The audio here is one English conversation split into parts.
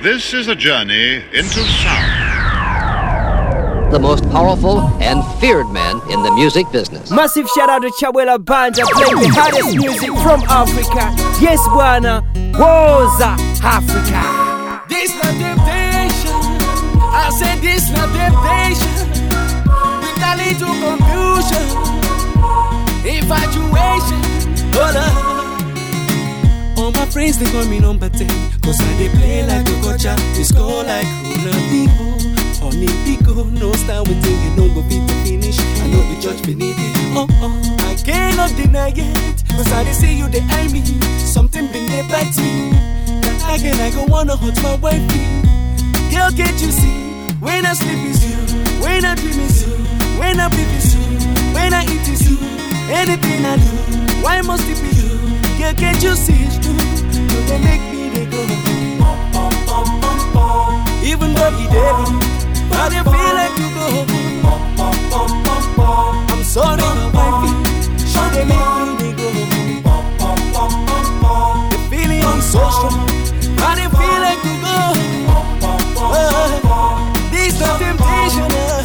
This is a journey into sound. The most powerful and feared man in the music business. Massive shout out to Chabwera Banda playing the hottest music from Africa. Yes, Bwana, Woza, Africa. This not temptation. I said this not temptation. With a little confusion, infatuation. Hold up. My friends they call me number 10 Cause I they play like a gotcha They score like Ronaldinho. Honey Pico No style think you know go beat the finish. I know the judge beneath it Oh oh I cannot deny it Cause I they see you they eye me. Something been there bite me. That again I go wanna hurt my wifey Girl can't you see? When I sleep is you When I dream is you When I breathe is you When I eat is you Anything I do Why must it be you Girl, can't you see true? You they make me they go. Even though he dead, but I feel like you go. I'm sorry, my wifey. She they make me they go. The feeling is so strong, but I feel like you go bum. This the temptation. uh.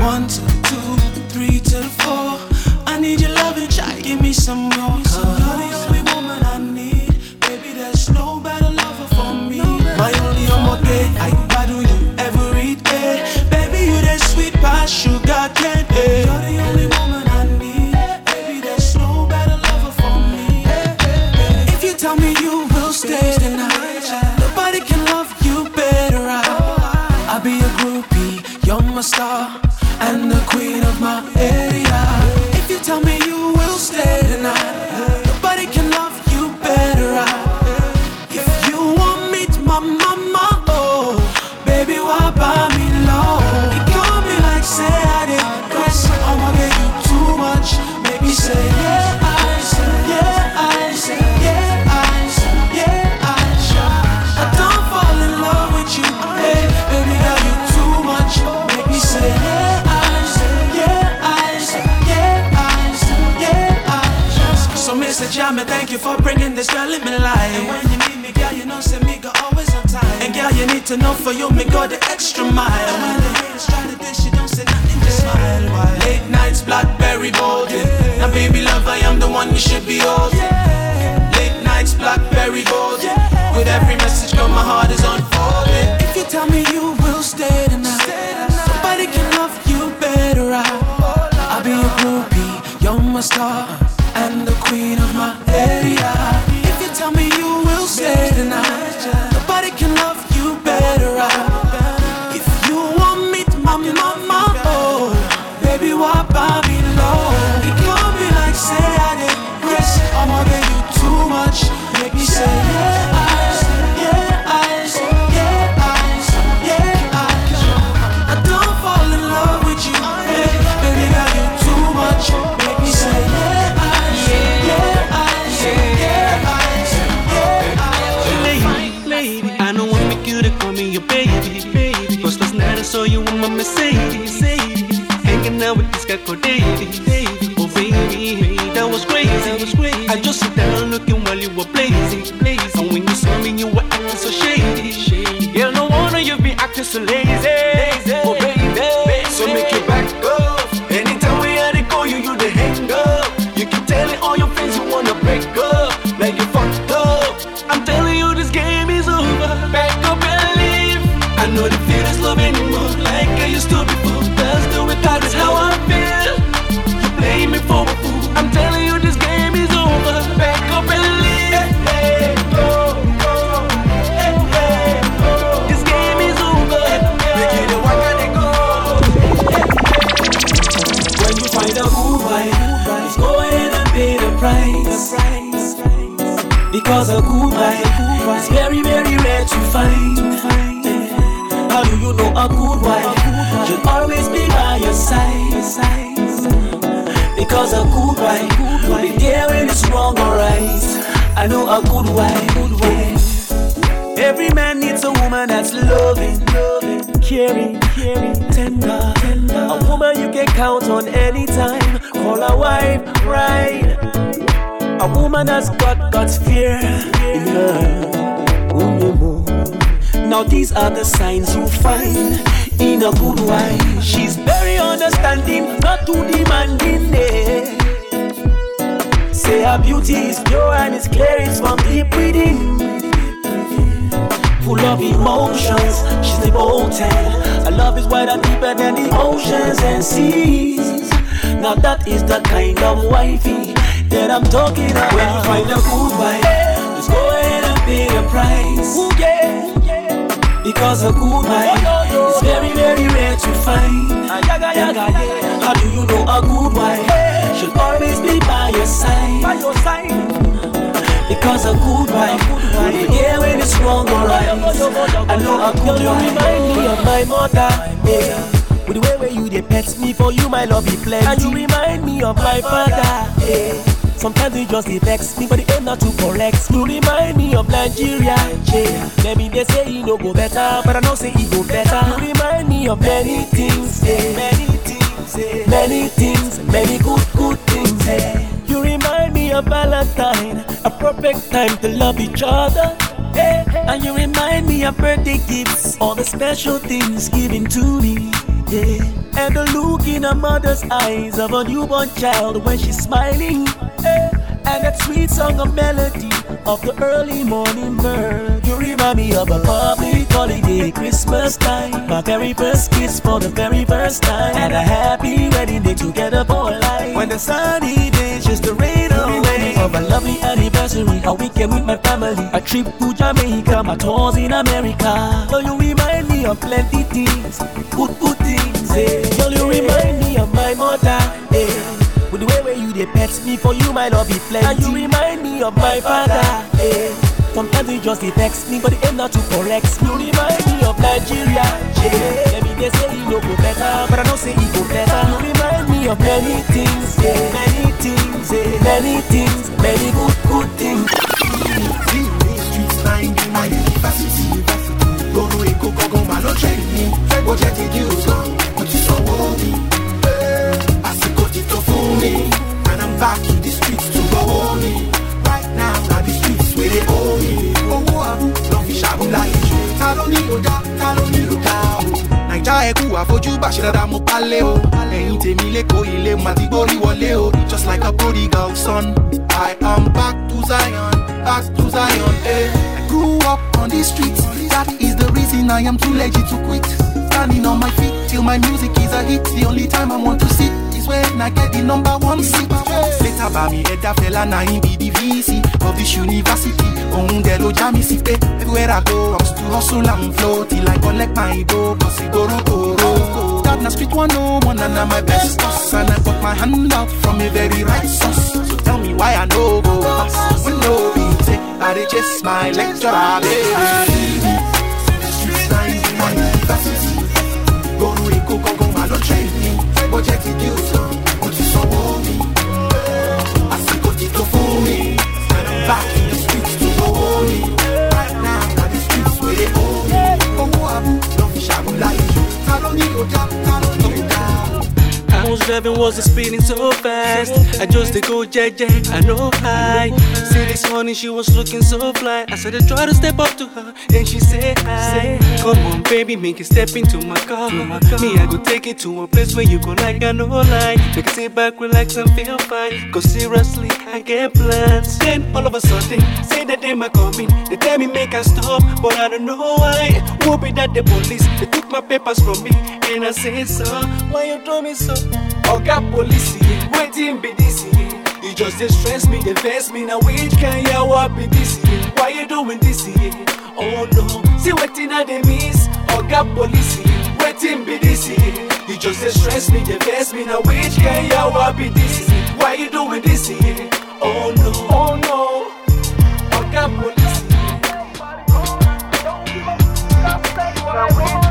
One to the two, three to the four. I need your try give me some more. You're the only woman I need, baby. There's no better lover for me. My only day, I battle you every day, baby. You the sweet past sugar candy. You're the only thank you for bringing this girl in my life. And when you need me, girl, you know say me go always on time. And girl, you need to know for you me go the extra mile. And when the haters try to dish, you don't say nothing, just smile. Why? Late nights, blackberry bold. Yeah. Now baby love, I am the one you should be holding. Late nights, blackberry bold. With every message, girl, my heart is unfolding. If you tell me you will stay tonight, nobody can love you better. I, I'll be a groupie, you're my star and the queen of my area. If you tell me you will stay tonight, nobody can love you better. I, if you want me my mama, oh, baby, why buy me low? You call me like say I my Mercedes. Hanging out with this guy called Davey. Oh baby, that was crazy. That was crazy. I just sit down looking while you were blazing. And when you saw me, you were acting so shady. Girl, no wonder you be acting so lazy. Because a good wife is very, very rare to find. How do you know a good wife should always be by your side? Because a good wife will be there when it's wrong or right. I know a good wife. yeah. Every man needs a woman that's loving, caring, caring, tender. A woman you can count on anytime. A woman that's got God's fear in her. Now these are the signs you find in a good wife. She's very understanding, not too demanding. Eh. Say her beauty is pure and it's clear, it's from deep within. Full of emotions, she's devoted. Her love is wider, deeper than the oceans and seas. Now that is the kind of wifey that I'm talking about. When you find a good wife, just go ahead and pay the price. Ooh, yeah. Because a good wife oh, is very, very rare to find. How do you know a good wife should always be by your side? Because a good wife here when it's wrong or right. I know a good wife remind me of my mother. Yeah. With the way where you they pet me for you, my love be plenty. And you remind me of my father. Yeah. Sometimes you just vex me, but the aim not to correct. You remind me of Nigeria, yeah. Maybe they say he no go better, but I know say he go better. You remind me of many things, yeah. Many things, yeah. Many things, many good, good things, yeah. You remind me of Valentine, a perfect time to love each other. Yeah. And you remind me of birthday gifts, all the special things given to me. Yeah. And the look in a mother's eyes of a newborn child when she's smiling. Yeah. And that sweet song of melody of the early morning bird. You remind me of a public holiday, Christmas time. My very first kiss for the very first time. And a happy wedding day together for life. When the sunny days just to rain away. Of a lovely anniversary, a weekend with my family. A trip to Jamaica, my tours in America. So you remind me of plenty things, good, good things. Eh. Girl, you remind me of my mother. Eh. With the way where you they pet me for you, my love be plenty. And you remind me of my father. Eh. Sometimes you just vex me, but the aim not to correct me. You remind me of Nigeria. Yeah. Let they say he no go better, but I don't say he go better. You remind me of many things, yeah. many things, yeah. many things, many good, good things. Streets finding my university. Gbogbo Èkó gangan mà ló jẹ́ mi. Ẹkú àfojúbà ṣe dáadáa mo pálé o. Lẹ́yìn tèmi lẹ́kọ̀ọ́ ilé mo àti gbórí wọlé o. Just like a prodigal son. I am back to Zion, back to Zion. Eh. I grew up on the streets. That is the reason I am too lazy to quit. Standing on my feet till my music is a hit. The only time I want to sit is when I get the number one seat. Later by me head that fella na him be the VC of this university. Ohun dẹ̀ ló já mi sí pé everywhere I go, I'm still hustle and flow till I collect my dough. Cause it go go That na street 101 and na my best boss. And I put my hand out from a very right source. So tell me why I no go pass. When no be take, I dey chase my lecturer, baby. Street time my university. Gbòòrò Èkó gangan mà ló train mi. Bọ́jẹ̀ ti di òsàn, mo 你给我站 I was driving, was speeding so fast. I just to go jet, I know high. See this morning, she was looking so fly. I said I try to step up to her, and she said hi. Come on, baby, make it step into my car. Me, I go take it to a place where you go like I know lie. Make it sit back, relax and feel fine. Cause seriously, I get plans. Then all of a sudden, say that they might coming. They tell me make I stop, but I don't know why. Whoop be that the police, they took my papers from me, and I said so. Why you do me so? Oga police, waiting be this. You just dey stress me, dey me. Now which kind ya what be this? Why you doing this? Oh no, see waiting I dey miss. Oga police, waiting be this. You just dey stress me, dey me. Now which kind ya what be this? Why you doing this? Oh no, oh no, Oga police. They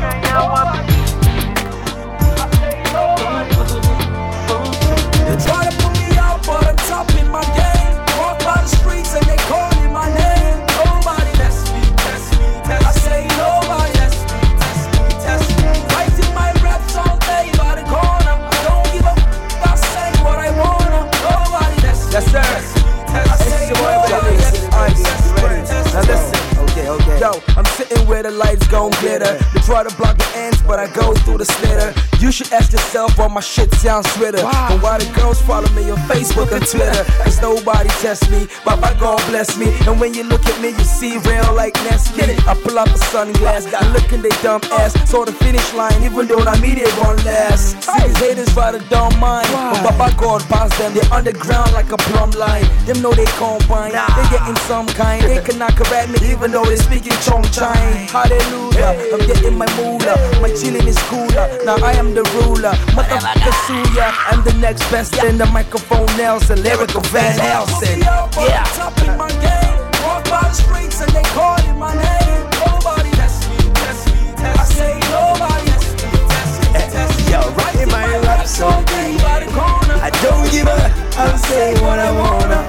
why my shit sounds sweeter. And why the girls follow me on Facebook and Twitter. Cause nobody tests me, Baba God bless me. And when you look at me, you see real like Nestle. I pull up a sunglass, I look in they dumb ass. Saw the finish line, even though I mean it won't last. See these haters rather don't mind. But Baba God pass them, they underground like a plumb line. Them know they combine, they getting some kind. They cannot correct me, even though they speaking Chong Chine. Hallelujah, I'm getting my moolah. My chilling is cooler. Now I am the ruler. I'm the next best in the microphone Nelson, lyrical Van Helsing. Yeah. Top in my game. Walk by the streets and they calling my name. Nobody test me, test me, test me. I say nobody test me, test me, test me. Yo, writing my rap song. I don't give a. I'm saying what I wanna.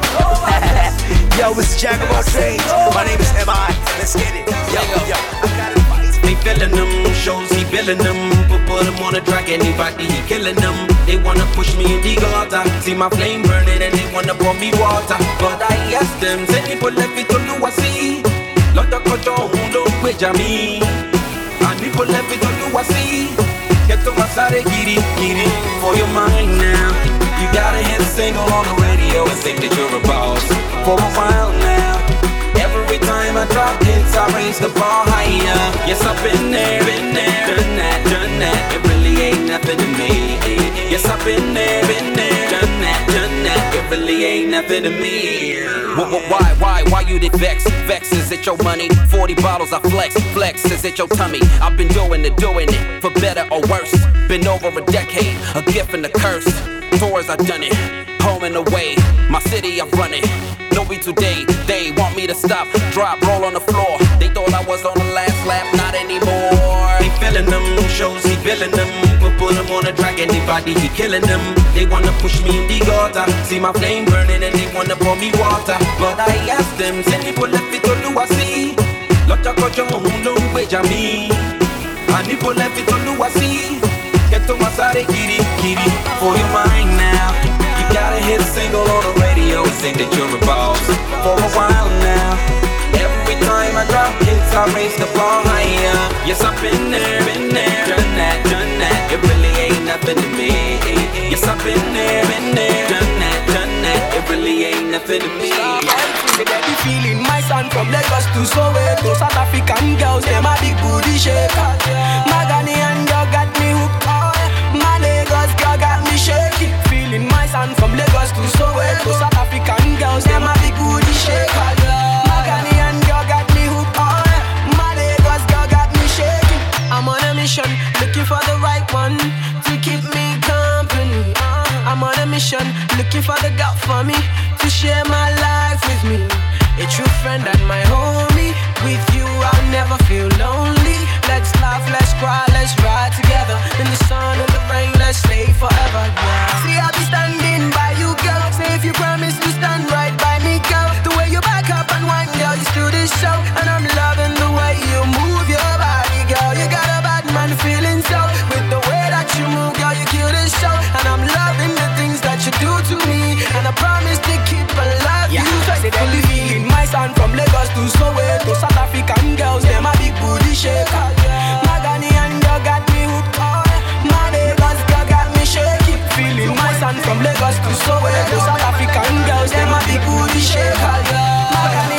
Yo, it's Jack of all trades. My name is M.I. Let's get it. Yo, yo, feeling them, shows he feeling them. Put, put him on a track, anybody he killing them. They wanna push me in the gutter. See my flame burning and they wanna pour me water. But I ask them, say people let me to do I see. Lọ́dọ̀ kọjọ́ òun ló ń gbèjà mi. Àníkó lẹ́bi tó lù wá sí. Kẹ́tọ́ wá sáré kirikiri for your mind now. You gotta hit single on the radio and say that you're a boss. For a while now. Every time I raise the bar higher. Yes, I've been there, been there, done that, done that. It really ain't nothing to me. Yes, I've been there, been there, done that, done that. It really ain't nothing to me. Wh- wh- Why, why, why you did vex? Vex, is it your money? 40 bottles I flex, flex, is it your tummy? I've been doing it, doing it, for better or worse. Been over a decade, a gift and a curse. Tours I done it, home and away. My city I run it. No be today, they want me to stop, drop, roll on the floor. They thought I was on the last lap, not anymore. They feeling them, shows he feeling them. Put, put them on a track, anybody he killing them. They wanna push me in the gutter. See my flame burning and they wanna pour me water. But I ask them, say people left it to do I see. Lọ́jọ́ kọjọ́ òun ló ń gbèjà mi. Àníkó left it do I see. And that you're a boss. For a while now. Every time I drop hits, I raise the bar higher. Yes, I've been there, been there, done that, done that. It really ain't nothing to me. Yes, I've been there, been there, done that, done that. It really ain't nothing to me. They be feeling my son from Lagos to Soweto. South African girls, them a big booty shaker. Feeling from Lagos to Soweto. South African girls, them a big booty shaker. My Ghanaian girl got me hooked. My Lagos girl got me shaking. I'm on a mission, looking for the right one to keep me company. Uh. I'm on a mission, looking for the God for me to share my life with me. A true friend and my homie. With you, I'll never feel lonely. Let's laugh, let's cry, let's ride together. In the sun and the rain, let's stay forever. Yeah. See, girl. Say if you promise to stand right by me, girl. The way you back up and wind, girl, you still this show. And I'm loving the way you move your body, girl. You got a bad man feeling so. With the way that you move, girl, you kill this show. And I'm loving the things that you do to me. And I promise to keep alive. Yeah. You they feeling my son from Lagos to Soweto, South Africa Yeah, Cause to somewhere. Those South African girls, them a big booty shaker.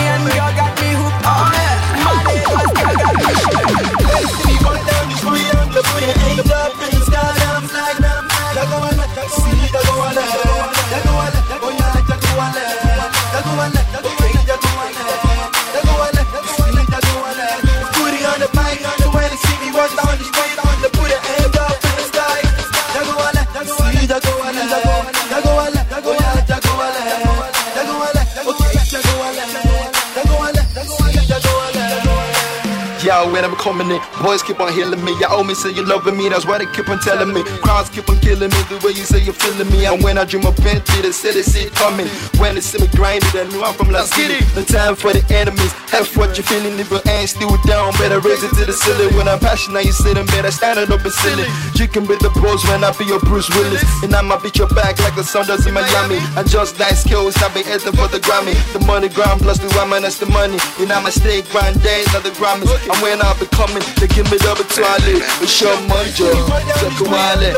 When I'm coming in, boys keep on healing me. You owe me, say you loving me, that's why they keep on telling me. Crowds keep on killing me, the way you say you're feeling me. And when I dream of Bentley, they say they see it coming. When they see me grinding, they know I'm from La City. The time for the enemies, F what you feeling, if your ain't still down, better raise it to the ceiling. When I'm passionate, you sitting better standing up and silly. You can be the bros when I be your Bruce Willis. And I'ma beat your back like the sun does in Miami. I just nice skills, I be hitting for the Grammy. The money grind plus the woman, that's the money. And I'ma stay grind days, not the Grammys. And when I be coming, they give me double toilet. It's your money. Take a wallet.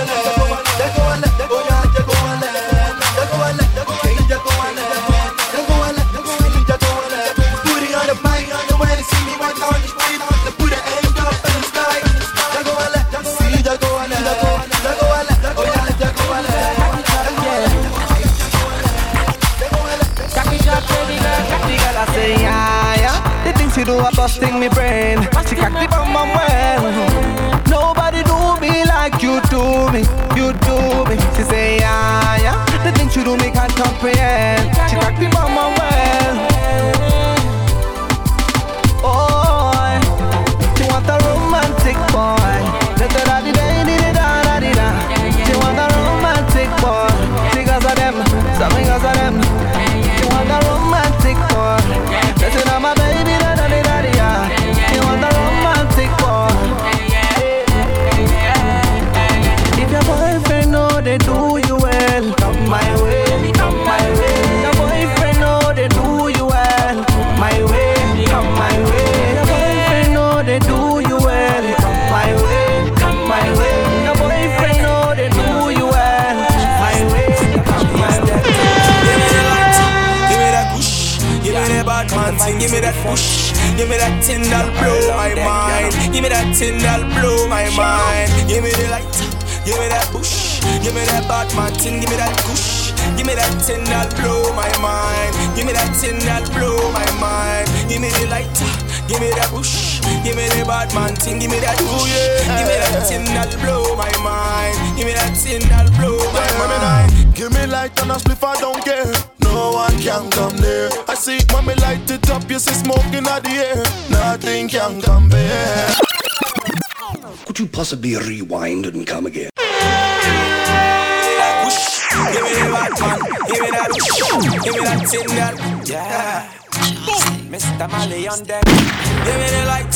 I are busting me brain. She the bum bum well. Nobody do me like you do me. You do me. She say, yeah, yeah. The things you do me can't comprehend. She crack the bum give me that thing that'll blow my mind, give me that thing that'll blow my mind, give me the light, give me that push, give me that bad man thing, give me that push, give me that thing that'll blow my mind, give me that thing that'll blow my mind, give me the light. Give me that push, give me the bad man thing, give me that push, give me that thing that'll blow my mind, give me that thing that'll blow my mind. Give me light and a spliff, I don't care. No one can come near. I see it when light it up, you see smoking out the air. Nothing can compare. Could you possibly rewind and come again? Give me the bad man, give me that give me that thing that, yeah. Mr. Malley on deck. Give me the light,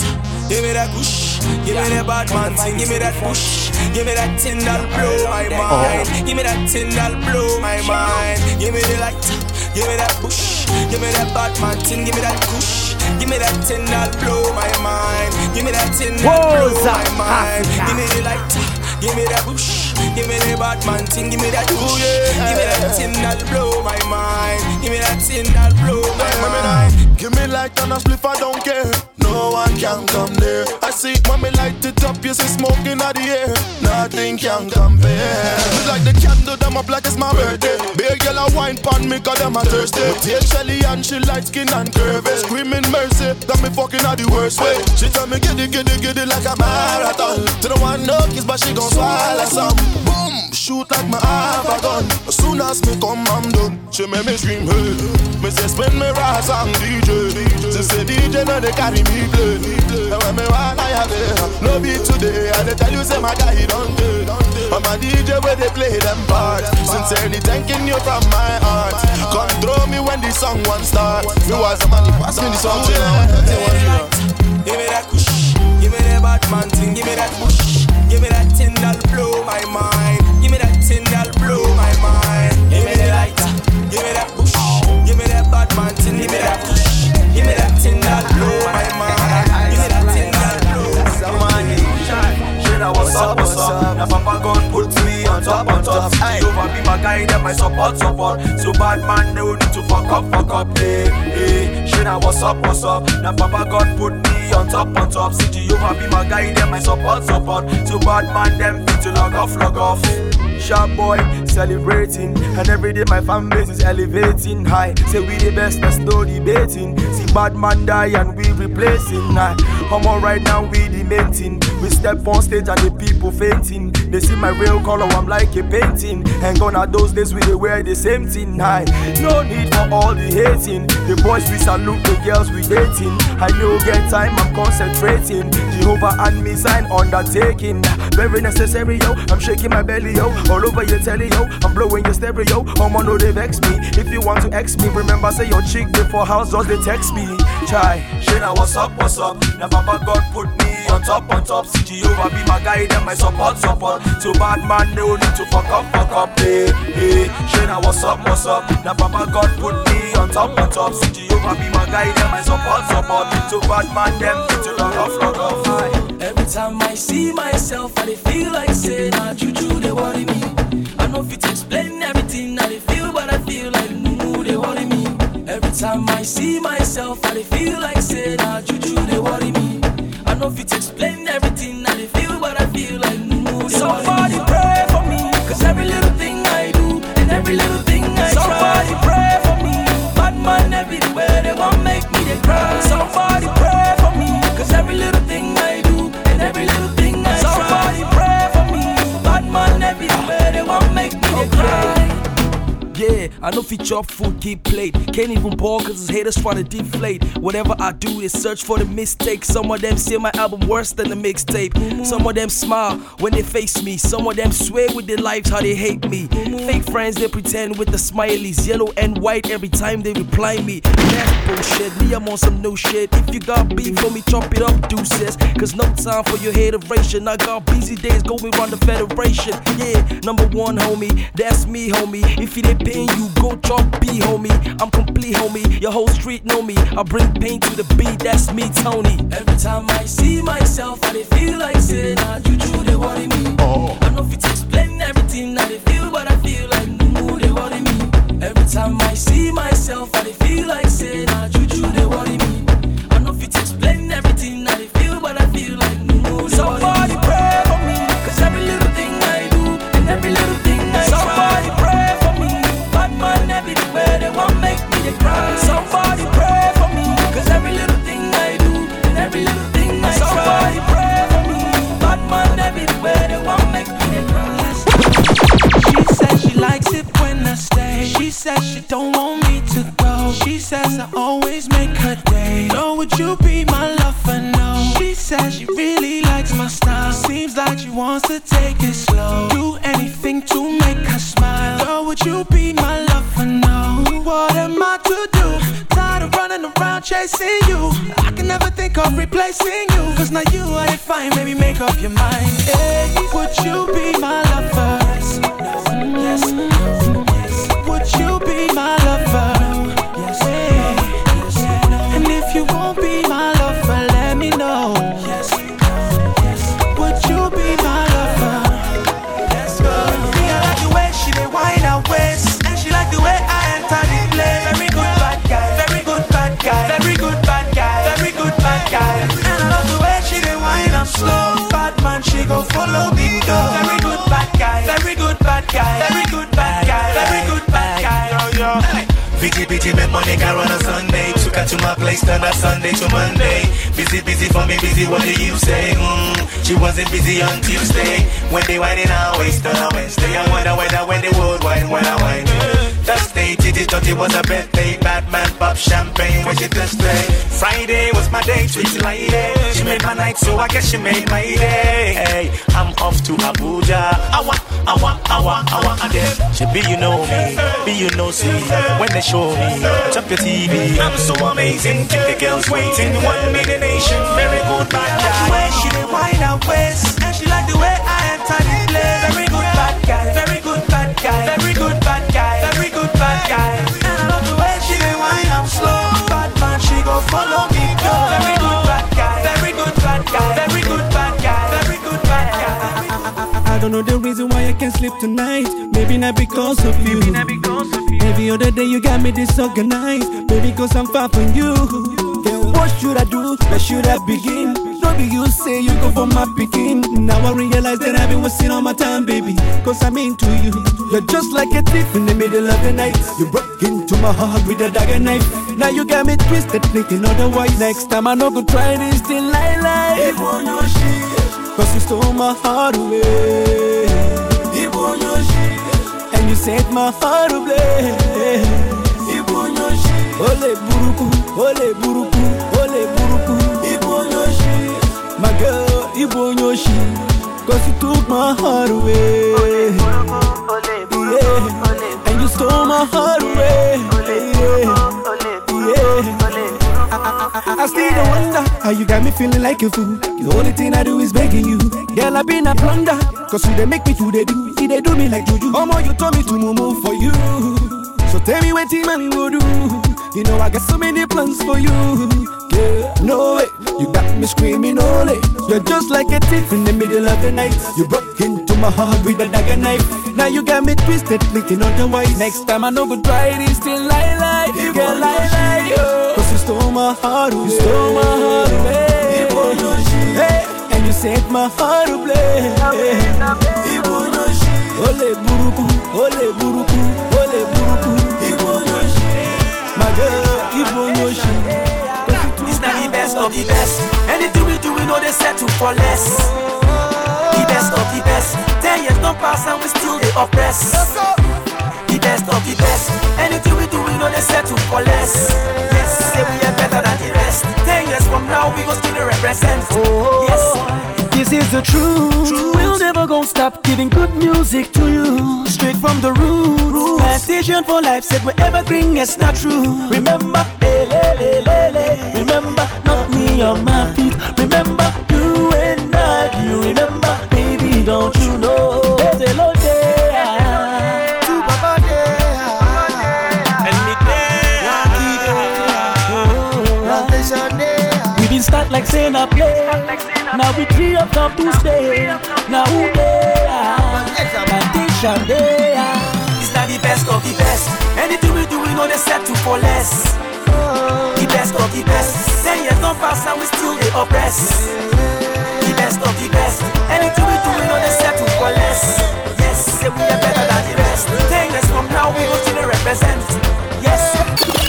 give me that push, give me the bad man thing, give me that push, give me that thing that'll blow my mind, give me that thing that'll blow my mind. Give me the light, give me that push, give me that bad man thing, give me that push. Give me that thing that'll blow my mind. Give me that thing that'll blow my mind. Give me the light, give me that push, give me the bad man thing, give me that push. Give me that thing that'll blow my mind. Give me that thing that'll blow my mind. Give me light and a spliff, I don't care. No one can come near. I see when me light it up, you see smoking out the air. Nothing can compare. Me like the candle, them up like it's my birthday. Big yellow wine pan me, cause them a thirsty. Take Shelly and she light skin and curvy. Screaming mercy, got me fucking out the worst way. She tell me get it, get it, get it like a marathon. To the one no kiss, but she gon' swallow some. Boom, shoot like my have a gun. As soon as me come, I'm done. She make me scream, hey. Me say spin me rise on DJ. She say DJ no they carry me play. And when me I have it, no be today. I dey tell you say my guy he don't do. I'm a DJ where they play them parts. Sincerely thanking you from my heart. Control me when the song one start. Me was a man, pass me the song. Give me that push, give me that bad man thing, give me that push, give me that thing that'll blow my mind, give me that thing that'll blow my mind. Give me the light, give me that push, give me that bad man give me that push, give me that thing that'll blow my mind, give that thing that'll blow. Shit, I what's up, what's up? Now Papa God puts me on top, on top. See over be my guy, them my support, support. So bad man, no need to fuck up, fuck up, hey, hey. Shit, I what's up, what's up? Now Papa God put me on top, on top. See Jehovah eh. be my guy, them my support, support. So bad man, them fit to log off, log off. Sharp boy, celebrating. And every day my fan base is elevating high. Say we the best, there's no debating. See bad man die and we replacing. Nah, come on right now, we dementing. We step on stage and the people fainting. They see my real color, I'm like a painting. And gone are those days we they wear the same thing. High. No need for all the hating. The boys we salute, the girls we dating. I know get time, I'm concentrating. Jehovah and me sign undertaking. Very necessary, yo. I'm shaking my belly, yo. All over your telly, yo. I'm blowing your stereo. I'm no, they vex me. If you want to X me, remember, say your chick before house does they text me. Chai. Shana, what's up, what's up? Now, Papa God put me on top, on top. See Jehovah be my guide and my support, support. To bad man, no need to fuck up, fuck up. Eh, hey, hey. Shana, what's up, what's up? Now, Papa God put me on top, on top. See Jehovah be my guide and my support, support. To bad man, them need to log off, log off. Aye. Every time I see myself, I feel like say nah juju they worry me. I know fit explain everything I feel, but I feel like no they worry me. Every time I see myself, I feel like say nah juju they worry me. I know fit explain everything I feel, but I feel like no they Somebody pray for me, cause every little thing I do and every little thing I Somebody pray for me, bad man everywhere they want make me they cry. Somebody I know if chop food, keep plate. Can't even ball cause his haters try to deflate. Whatever I do, they search for the mistake. Some of them say my album worse than the mixtape. Some of them smile when they face me. Some of them swear with their lives how they hate me. Fake friends, they pretend with the smileys, yellow and white every time they reply me. That's bullshit. Me, I'm on some new shit. If you got beef for me, chop it up, deuces. Cause no time for your hateration. I got busy days going around the federation. Yeah, number one, homie. That's me, homie. If it ain't pain, you go chop B, homie. I'm complete, homie. Your whole street know me. I bring pain to the beat. That's me, Tony. Every time I see myself, I feel like say, nah, juju, they worry me. Oh. I know fit explain everything I dey feel, but I feel like no, they worry me. Every time I see myself, I feel like say, nah, juju, they worry me. I know fit explain everything I dey feel, but I feel like no, they Somebody pray when I stay. She says she don't want me to go. She says I always make her day. Know would you be my lover? No. She says she really likes my style. Seems like she wants to take it slow. Do anything to make her smile. Girl, would you be my lover? No. What am I chasing you. I can never think of replacing you. Cause now you are defined, maybe make up your mind. Hey, would you be my lover? Yes, no, yes. Would you be my lover? Slow. Bad man, she go follow me go. Very good bad guy, very good bad guy, very good bad guy, very good bad guy. Yo yo. Busy, busy, make money run on Sunday. Took her to my place, turn that Sunday to Monday. Busy, busy for me, busy, what do you say? Mm, she wasn't busy on Tuesday. When they whining her waist on a Wednesday. I wonder whether when they would wine, when I wine. Thursday, Titi thought it was a birthday. Batman pop champagne when she Thursday. Friday was my day, sweet lady. She made my night, so I guess she made my day. Hey, I'm off to Abuja. I want, I want, I want, I want a day. She be you know me, be you know see. When they show me, chop your TV. I'm so amazing, keep the girls waiting. One million nation, very good bad the way she dey wind her waist, and she like the way I enter the place. Very good bad guy, very don't know the reason why I can't sleep tonight. Maybe not because of you. Every other day you got me disorganized. Maybe cause I'm far from you. Then what should I do? Where should I begin? No be you say you go for my picking. Now I realize that I've been wasting all my time, baby. Cause I'm into you. You're just like a thief in the middle of the night. You broke into my heart with a dagger knife. Now you got me twisted, thinking otherwise. Next time I no go try this thing like life. Cause you stole my heart away. And you set my heart ablaze. Ole buruku, ole buruku, ole buruku. My girl, Ibo Nyoshi. Cause you took my heart away. Yeah. And you stole my heart away. Yeah. I still don't wonder how you got me feeling like a fool. The only thing I do is begging you. Girl, I been a plunder. Cause you they make me do they do. You they do me like juju. Oh, you told me to move for you. So tell me what team man go do. You know I got so many plans for you. Girl, no way. You got me screaming ole. You're just like a thief in the middle of the night. You broke into my heart with a dagger knife. Now you got me twisted, thinking otherwise. Next time I know go try this thing lie lie. Girl, lie lie, yo. Oh. My heart away. You stole my heart away. Hey, and you set my heart ablaze. Ole buruku, ole buruku, ole buruku. My girl, Ibo Yoshi. It's not the best of the best. Anything we do, we know they settle for less. The best of the best. Ten years don't pass and we still they oppress. Best of the best. Anything we do, we know they settle for less. Yes, say we are better than the rest. Ten years from now, we go still represent. Oh, yes. This is the truth. We'll never gonna stop giving good music to you. Straight from the roots. Plantation for life said we're evergreen, it's not true. Remember, le, le, le. remember, not me on my feet. Remember, you and I, you remember, baby, don't you know? Start like saying a play. Now we three up come to stay. Now who they are? Plantation they are. It's not the best of the best. Anything we do, we know they settle for less. The best of the best. Ten years don't pass and we still they oppress. The best of the best. Anything we do, we know they settle for less. Yes, say we are better than the rest. Ten years from now, we go still they represent. Yes.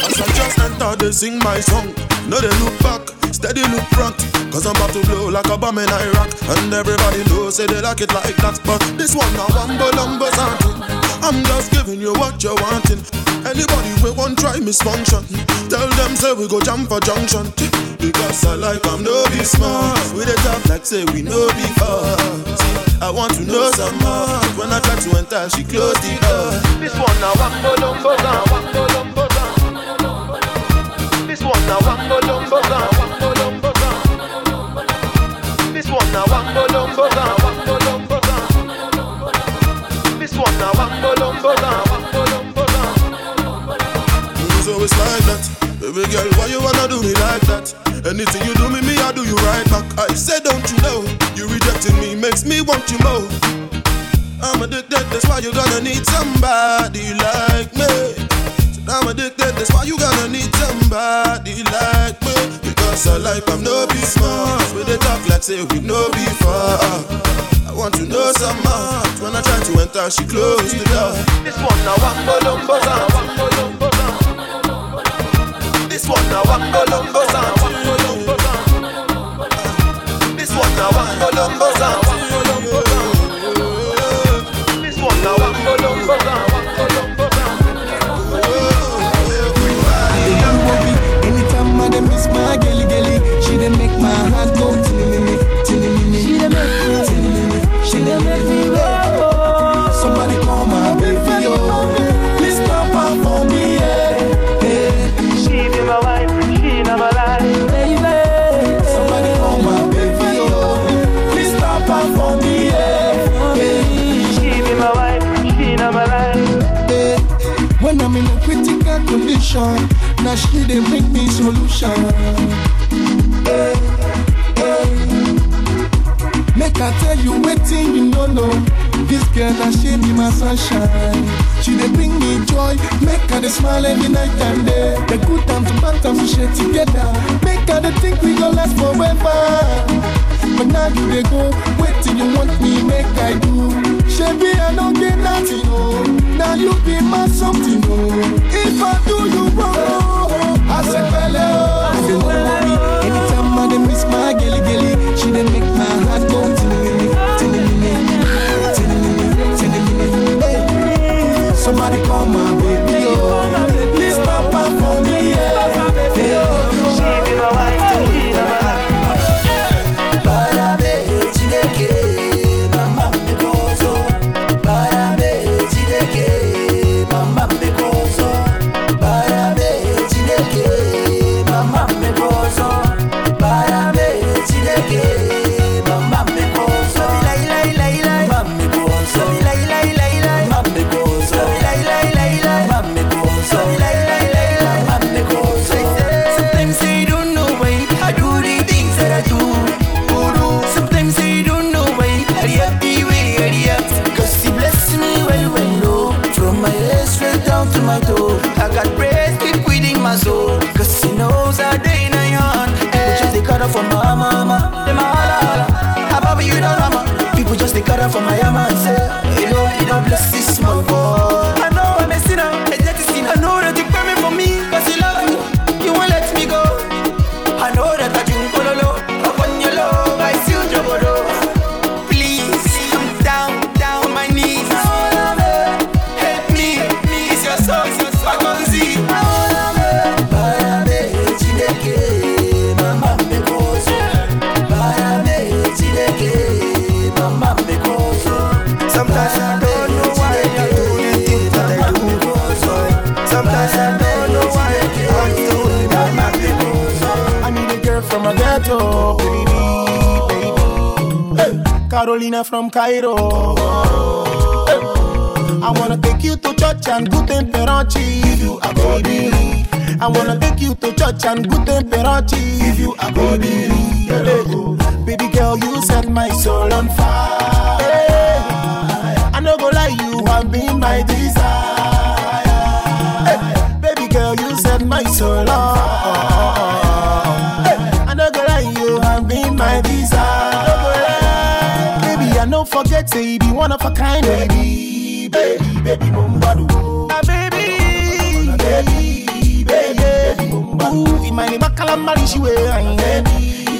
As I just enter, they sing my song. No, they look back, steady look front. Cause I'm about to blow like a bomb in Iraq. And everybody knows, say they like it like that. But this one, now wumbo something. I'm just giving you what you're wanting. Anybody we won't try misfunction. Tell them, say we go jump for junction. Because I like I'm no be smart. We the top like say we no be fast. I want to know some more. When I try to enter, she close the door. This one now wumbo lumbo. This one now wumbo lumbo one down, wumbo lumbo down. This one down, wumbo lumbo down. It's always like that. Baby girl, why you wanna do me like that? Anything you do me, me I do you right back. I said, don't you know? You rejecting me makes me want you more. I'm addicted, that's why you gonna need somebody like me. I'm addicted, that's why you gonna need somebody like me. Because I like I'm no be smart. We they talk like say we no be far. I want to know some more. When I try to enter, she closed the door. This one now wambo lumbo. This one now wambo lumbo. This one now wambo lumbo now she dey make me solution. Eh, eh. Make I tell you wetin you no know. This girl na she be my sunshine. She dey bring me joy, make her dey smile every night and day. The good times and bad times we share together. Make her dey think we gon last forever. but now you dey go. Wait till you want me, make I do. Shebi I don't get nothing, oh. Now you be my something, oh. If I do you wrong, oh, I say pele, oh. oh. oh.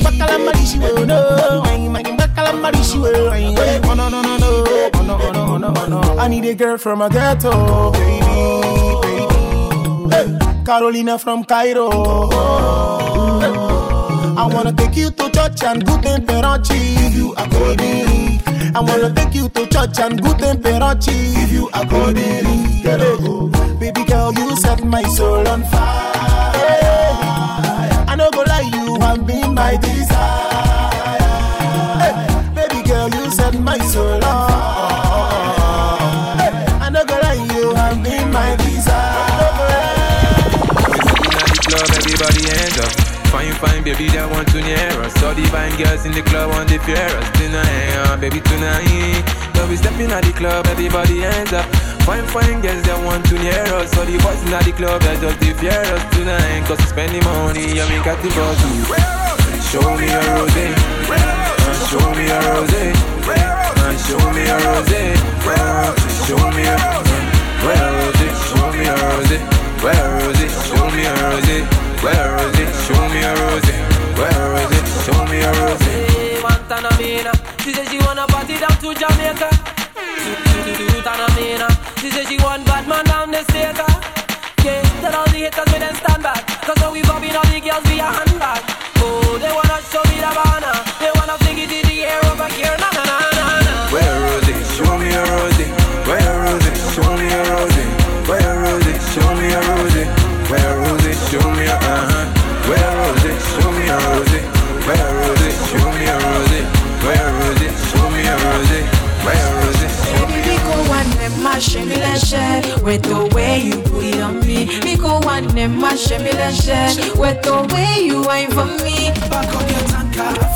Bakala marishiwe, no, imani bakala marishiwe, oh no no no no, oh no oh no oh no no. I need a girl from a ghetto, baby, baby. Hey, Carolina from Cairo. I wanna take you to church and good temperance. Give you a baby. I wanna take you to church and good temperance. Give you a baby. Baby girl, you set my soul on fire. I no go lie, you have been my desire. Hey, baby girl, you set my soul on Fine, baby, that want to near us. All the fine girls in the club want to fear us. Tonight, uh, baby, tonight. Now we stepping at the club, everybody hands up. Fine, fine girls that want to near us. All the boys in the club that just they fear us tonight. Cause we spending money, and we got the bottles. Show me a rose, uh, show me a rose, uh, show me a rose, show me a rose. Where is it? Show me a rose. Where is it? Show me a rose. Where is it? Show me a rose. Where is it? Show me a rose. Hey, Guantanamera. She said she wanna party down to Jamaica. To, to, to, to Tanamera. She said she want bad man down the state. Yeah, tell all the haters we then stand back. Cause when we bobbing all the girls be a handbag. Oh, they wanna show me the banner. They wanna fling it in the air over here. Na with the way you put it on me. Me go one them my shimmy share with the way you wine for me. Back up your tanka,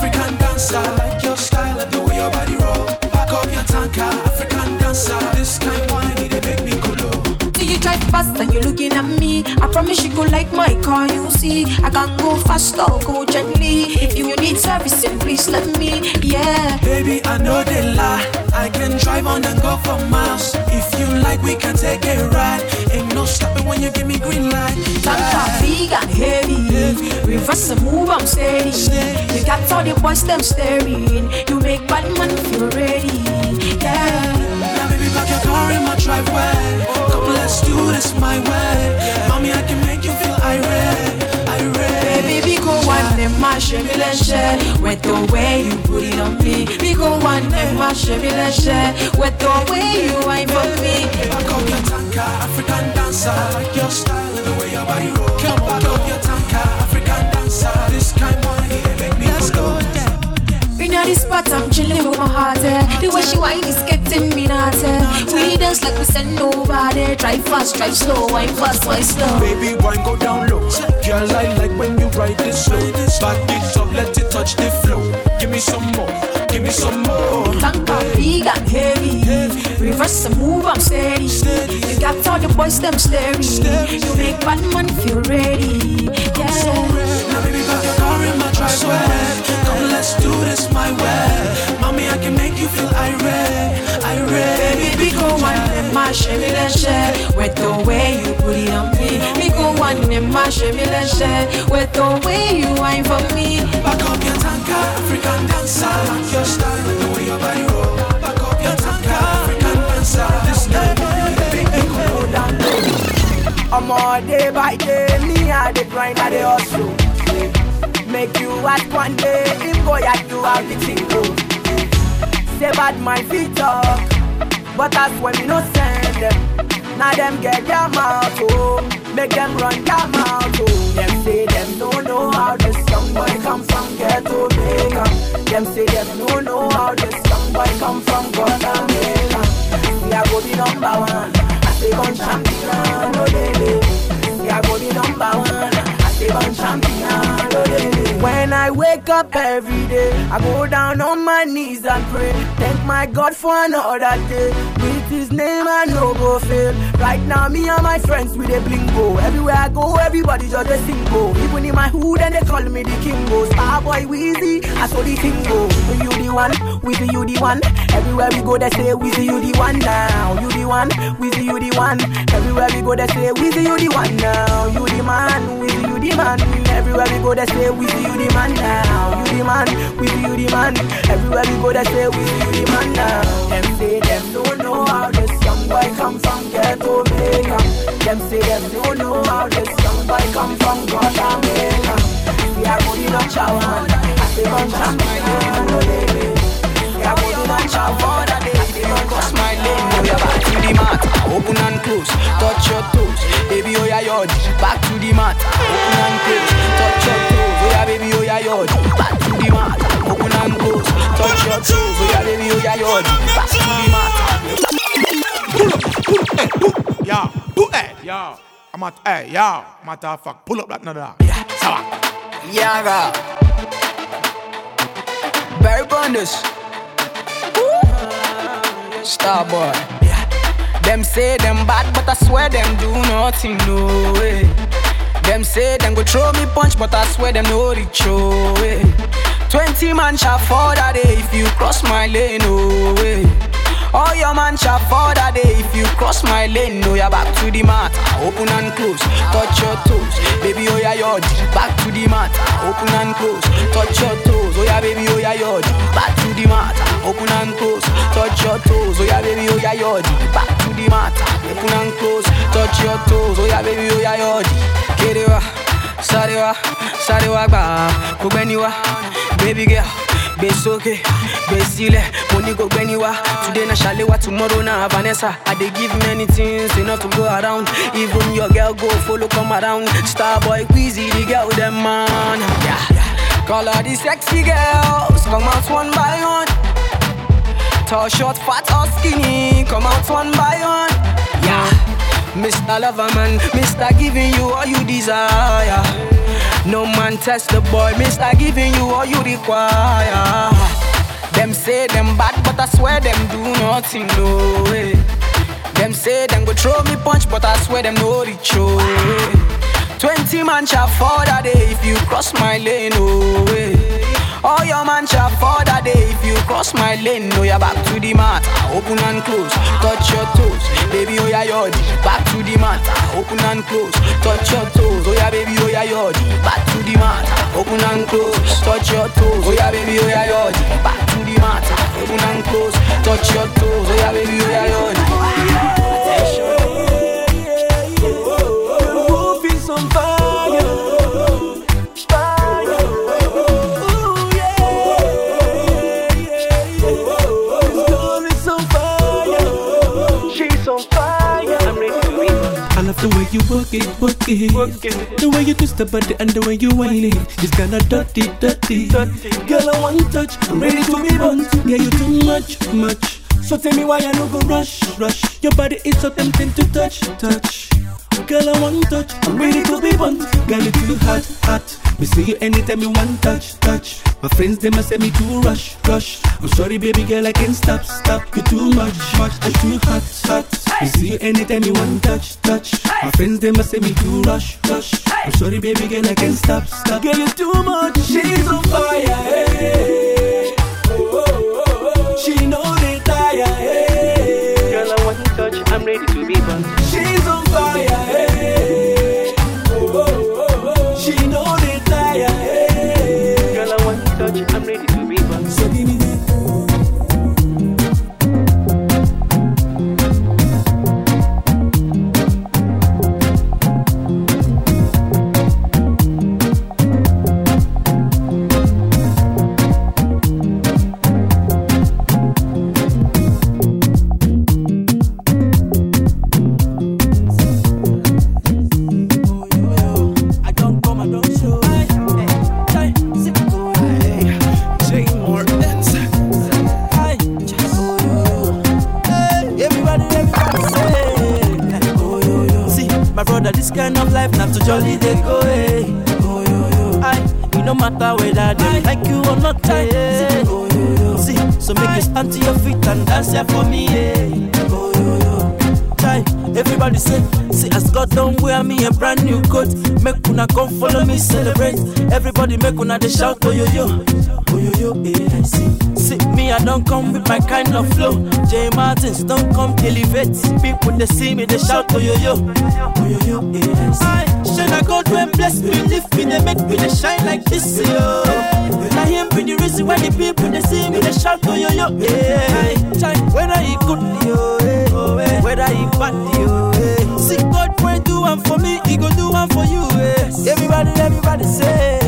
See you drive fast and you looking at me. I promise you go like my car, you see. I can go fast or go gently. If you need servicing, please let me, yeah. Baby, I know they lie. I can drive on and go for miles. If you like, we can take a ride. Ain't no stopping when you give me green light. Tanka big and heavy. Reverse the move, I'm steady. You got all the boys, them staring. You make bad man feel ready. Yeah. Now, baby, park your car in my driveway. Come, let's do this my way. Mommy, I can make you feel irate. Irate. Baby, go one and my Chevy share. With the way you put it on me. We go one and my Chevy share. With the way you ain't for me. Back up your tanka, African dancer. I Like your style and the way your body roll. Come on, back up your tanka, African dancer. This kind In the spot, I'm chilling with my heart. eh. The way she whine is getting me naughty. We dance like we said nobody. Drive fast, drive slow, wine fast, wine slow. Baby, wine go down low. Girl, I like when you ride it slow. Back it up, let it touch the flow. Give me some more, give me some more. Tanka big and heavy. Reverse the move, I'm steady. You got all the boys, them staring. You make bad man feel ready. Yeah. Now, baby, back your car in my driveway. Come, let's do this my way. Mommy, I can make you feel irate, irate. Baby, go one in my Chevy, let's share. With the way you put it on me. We go one in my Chevy, let's share. With the way you whine for me. Back up your tanka, African dancer. Like your style and the way your body roll. Back up your tanka, African dancer. This night, make me go down low. I'm all day by day, me I the grind, I the hustle. Make you ask one day, him go at you how the thing. Say bad my feet talk, but that's when we no send them. Now them get their mouth oh, make them run their mouth oh. Them say them don't know how this young boy come from ghetto Jamaica. Them say them don't know how this young boy come from Guatemala. We are go be number one. I say one champion, no lady. We are go be number one. When I wake up every day, I go down on my knees and pray. Thank my God for another day. His name I no go fail. Right now, me and my friends with a blingo. Everywhere I go, everybody just a single. Even in my hood, and they call me the kingo. Starboy Weezy, I saw the thing go. With you the one, with you the one. Everywhere we go, they say with you the one now. You the one, with you the one. Everywhere we go, they say with you the one now. You the man, with you the man. Everywhere we go, they say with you the man now. You the man, with you the man. Everywhere we go, they say with you the man now. Them say them don't know how this young boy come from ghetto Jamaica. Them say them don't know how this young boy come from Guatemala. We are going on Chawan. I say on champion, no. We are going on. I say on the mat. Open and close, touch your toes. Baby, oh yeah, yod. Back to the mat. Open and close, touch your toes. Oh yeah, baby, oh yeah, yod. Back to the mat. Open and close, touch your toes. Oh yeah, baby, oh yeah, yod. Back to the mat. Pull up, pull up, eh, pull, yeah, do it. Yeah. I'm at, hey, yeah. Matter of fact, pull up that another. Yeah. Sawa. Yaga. Barry Bonders. Starboy. Them say them bad, but I swear them do nothing, no way. Them say them go throw me punch, but I swear them no reach, oh way. Twenty man shall fall that day if you cross my lane, no way. All your man shall fall that day if you cross my lane. No, you're back to the mat. Open and close, touch your toes. Baby, oh yeah, yod. Back to the mat. Open and close, touch your toes. Oh yeah, baby, oh yeah, yod. Back to the mat. Open and close, touch your toes. Oh yeah, baby, oh yeah, yod. Back to the mat. Open and close, touch your toes. Oh yeah, baby, oh yeah, yod. Get it sorry sorry ba, kubeni wa, baby girl. Gbé sílẹ̀, mo ní kò gbẹ́ni wá. Today na Shalewa, tomorrow na Vanessa. I dey give many things enough to go around. Even your girl go follow come around. Starboy, Queasy, the girl them man. Yeah. Call all the sexy girls, come out one by one. Tall, short, fat or skinny, come out one by one. Yeah. Mr. Loverman, Mr. Giving you all you desire. No man test the boy, Mr. Giving you all you require. Them say them bad, but I swear them do nothing, no way. Them say them go throw me punch, but I swear them no reach, oh. Twenty man shall fall that day if you cross my lane, oh way. All your man shall fall that day if you cross my lane. No, you're back to the mat, open and close, touch your toes, baby. Oh yeah, yodi, back to the mat, open and close, touch your toes. Oh yeah, baby. Oh yeah, yodi, back to the mat, open and close, touch your toes. Oh yeah, baby. Oh yeah, yodi, back to the mat, open and close, touch your toes. Oh yeah, baby. Oh yeah, yodi. The way you work it, it. The way you twist the body and the way you whine it. It's kinda dirty, dirty. Girl, I want touch. I'm ready to be bunt. Yeah, you too much, much. So tell me why I no go rush, rush. Your body is so tempting to touch, touch. Girl, I want touch. I'm ready to be bunt. Girl, you too hot, hot. Me see you anytime you want touch, touch. My friends they must say me too rush, rush. I'm sorry, baby girl, I can't stop, stop. You too much, much. You too hot, hot. Me see you anytime you want touch, touch. My friends they must say me too rush, rush. I'm sorry, baby girl, I can't stop, stop. Girl, you too much. She's on fire, hey. Oh, oh, oh, oh. She know this kind of life not to jolly they go. Eh. Hey. I, it no matter whether they like you or not. Hey. See, so make you stand to your feet and dance here for me. Eh. Hey. Chai, everybody say, see as God don't wear me a brand new coat. Make una come follow me celebrate. Everybody make una they shout oh yo yo, oh yo don't come with my kind of flow. J Martins don't come elevate. People they see me they shout oh yo yo, oh yo yo. Yeah, I see. Shine God when bless me, lift me, they make me they shine like this yo. Now him be the reason why the people they see me they shout oh yo yo. Yeah, Chai, whether he good yo, eh, whether he bad yo. eh. See God when do one for me, he go do one for you. Eh. Everybody, everybody say.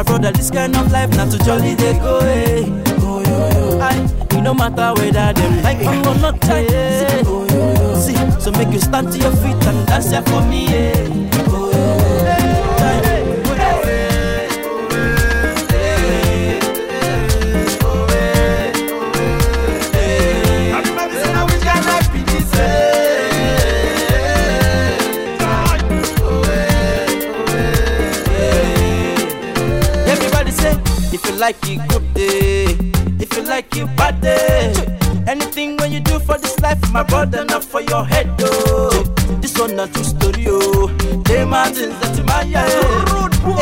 My brother, this kind of life not too jolly they go. Eh. Oh, yo, yo. I, it no matter whether them like you or not. Eh. Oh, yo, yo. See, so make you stand to your feet and dance here for me. Eh. Oh, like it, good day. If you like it, bad day. Anything when you do for this life, my brother, not for your head, though. This one not true story, oh. J Martins, that's my yeah.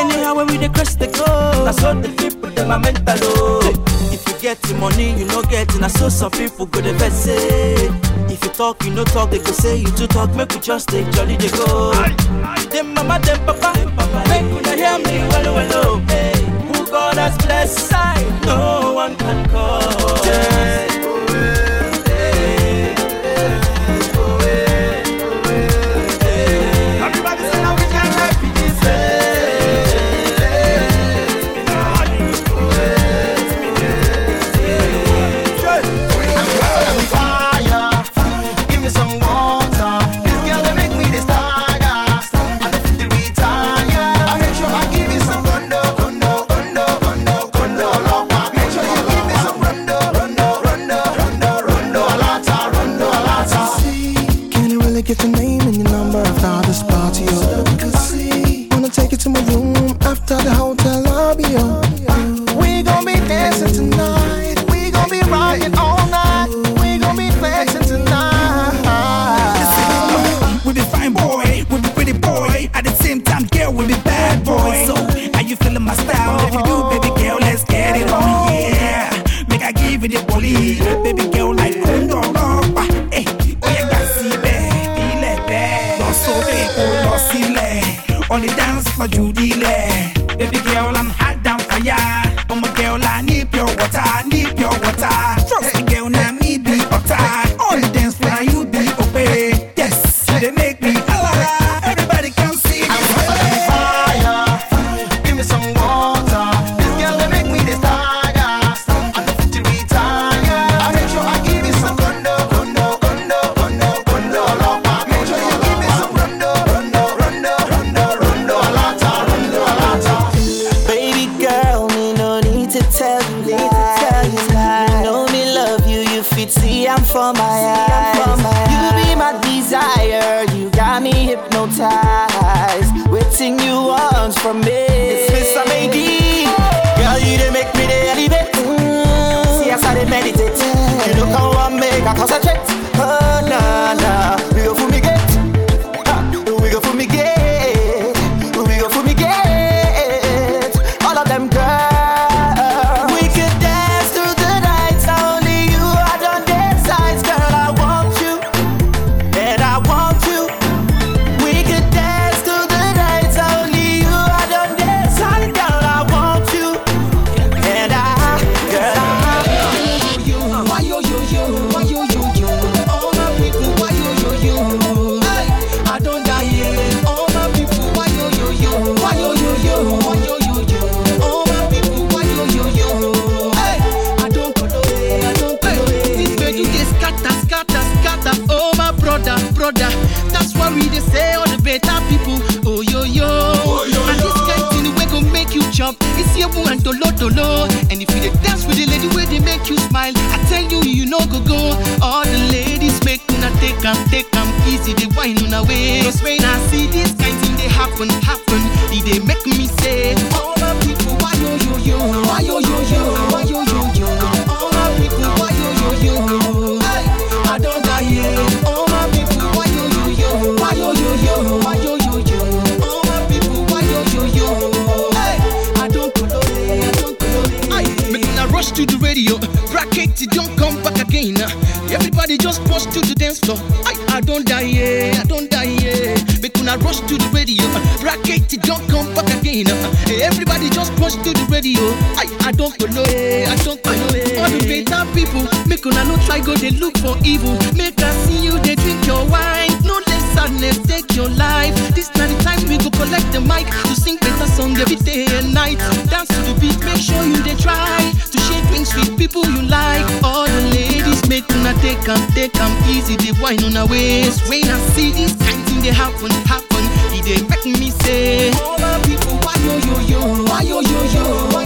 Anyhow, when we dey cross the go, that's all the people, them are mental, oh. If you get the money, you no get it, na so some people go the best say. If you talk, you no talk, they go say you too talk, make we just take jolly they go. Them mama, them papa, make una hear me well, well, oh. Eh. Has blessed, girl, we be bad boys. So, are you feeling my style? If you do, baby girl, let's get it on. Yeah, make I give it the bully. Katie, don't come back again. Uh. Everybody just rush to the dance floor. I, I don't die, yeah, I don't die, yeah. Because I rush to the radio. Uh. Rackety, don't come back again. Uh. Everybody just rush to the radio. I, I don't follow, yeah, I don't follow. Yeah. All the better people, make una no try go, they look for evil. Make us see you, they drink your wine sadness take your life. This time, time we go collect the mic to sing better song every day and night. Dance to the beat, make sure you they try to shake things with people you like. All the ladies make una take them, take them easy. They wine on a waist. When I see this kind thing they happen, happen, it they make me say, All my people, why yo yo yo, why yo yo yo.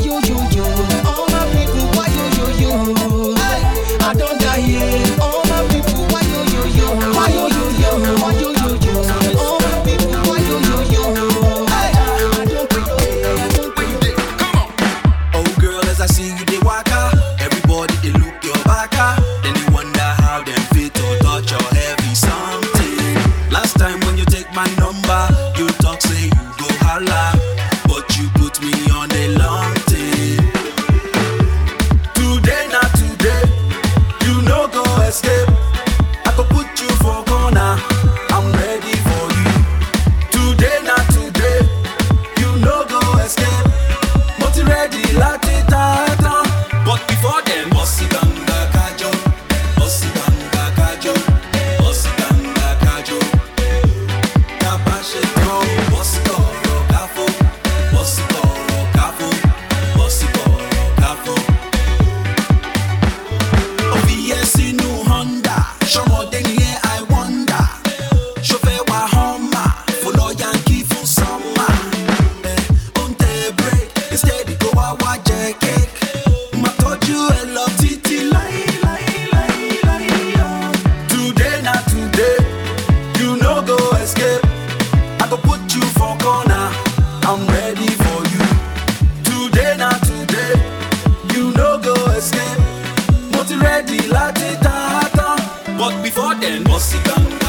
But before then, bust it down.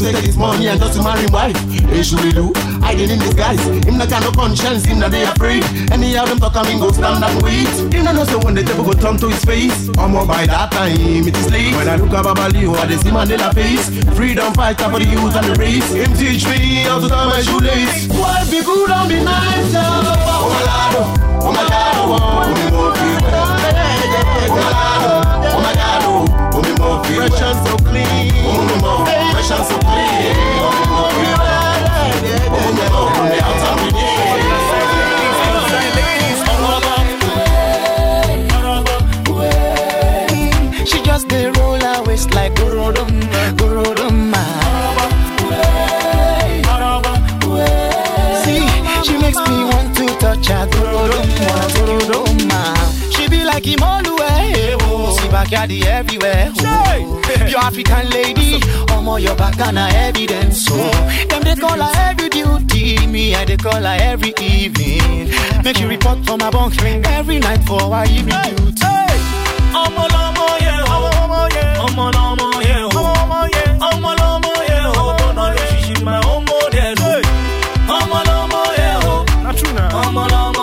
To take his money and just to marry wife. They should do, hiding in disguise. Him not got no conscience, him not they afraid. Any of them talk him go stand and wait. Him not know so when the table go turn to his face. Or more by that time it is late. When I look at Babalio, I see Mandela face. Freedom fighter for the youth and the race. Him teach me how to tie my shoelace. Why be good and be nice? Oh my lord, oh my god, oh me more feel well. Oh my lord, oh my god, oh me more feel well. Fresh and so clean. Oh me more fresh and so clean. Oh chanson backyard everywhere. Oh. Your African lady, omo your back and evidence. So them they call her every duty, me I they call her every evening. Make she report for my bunk every night for her evening duty. ọmọ lọmọ yẹ o ọmọ lọmọ yẹ o ọmọ lọmọ yẹ o bọ́nà ló ṣiṣi ma ọmọ dẹ lò ọmọ lọmọ yẹ o ọmọ lọmọ yẹ o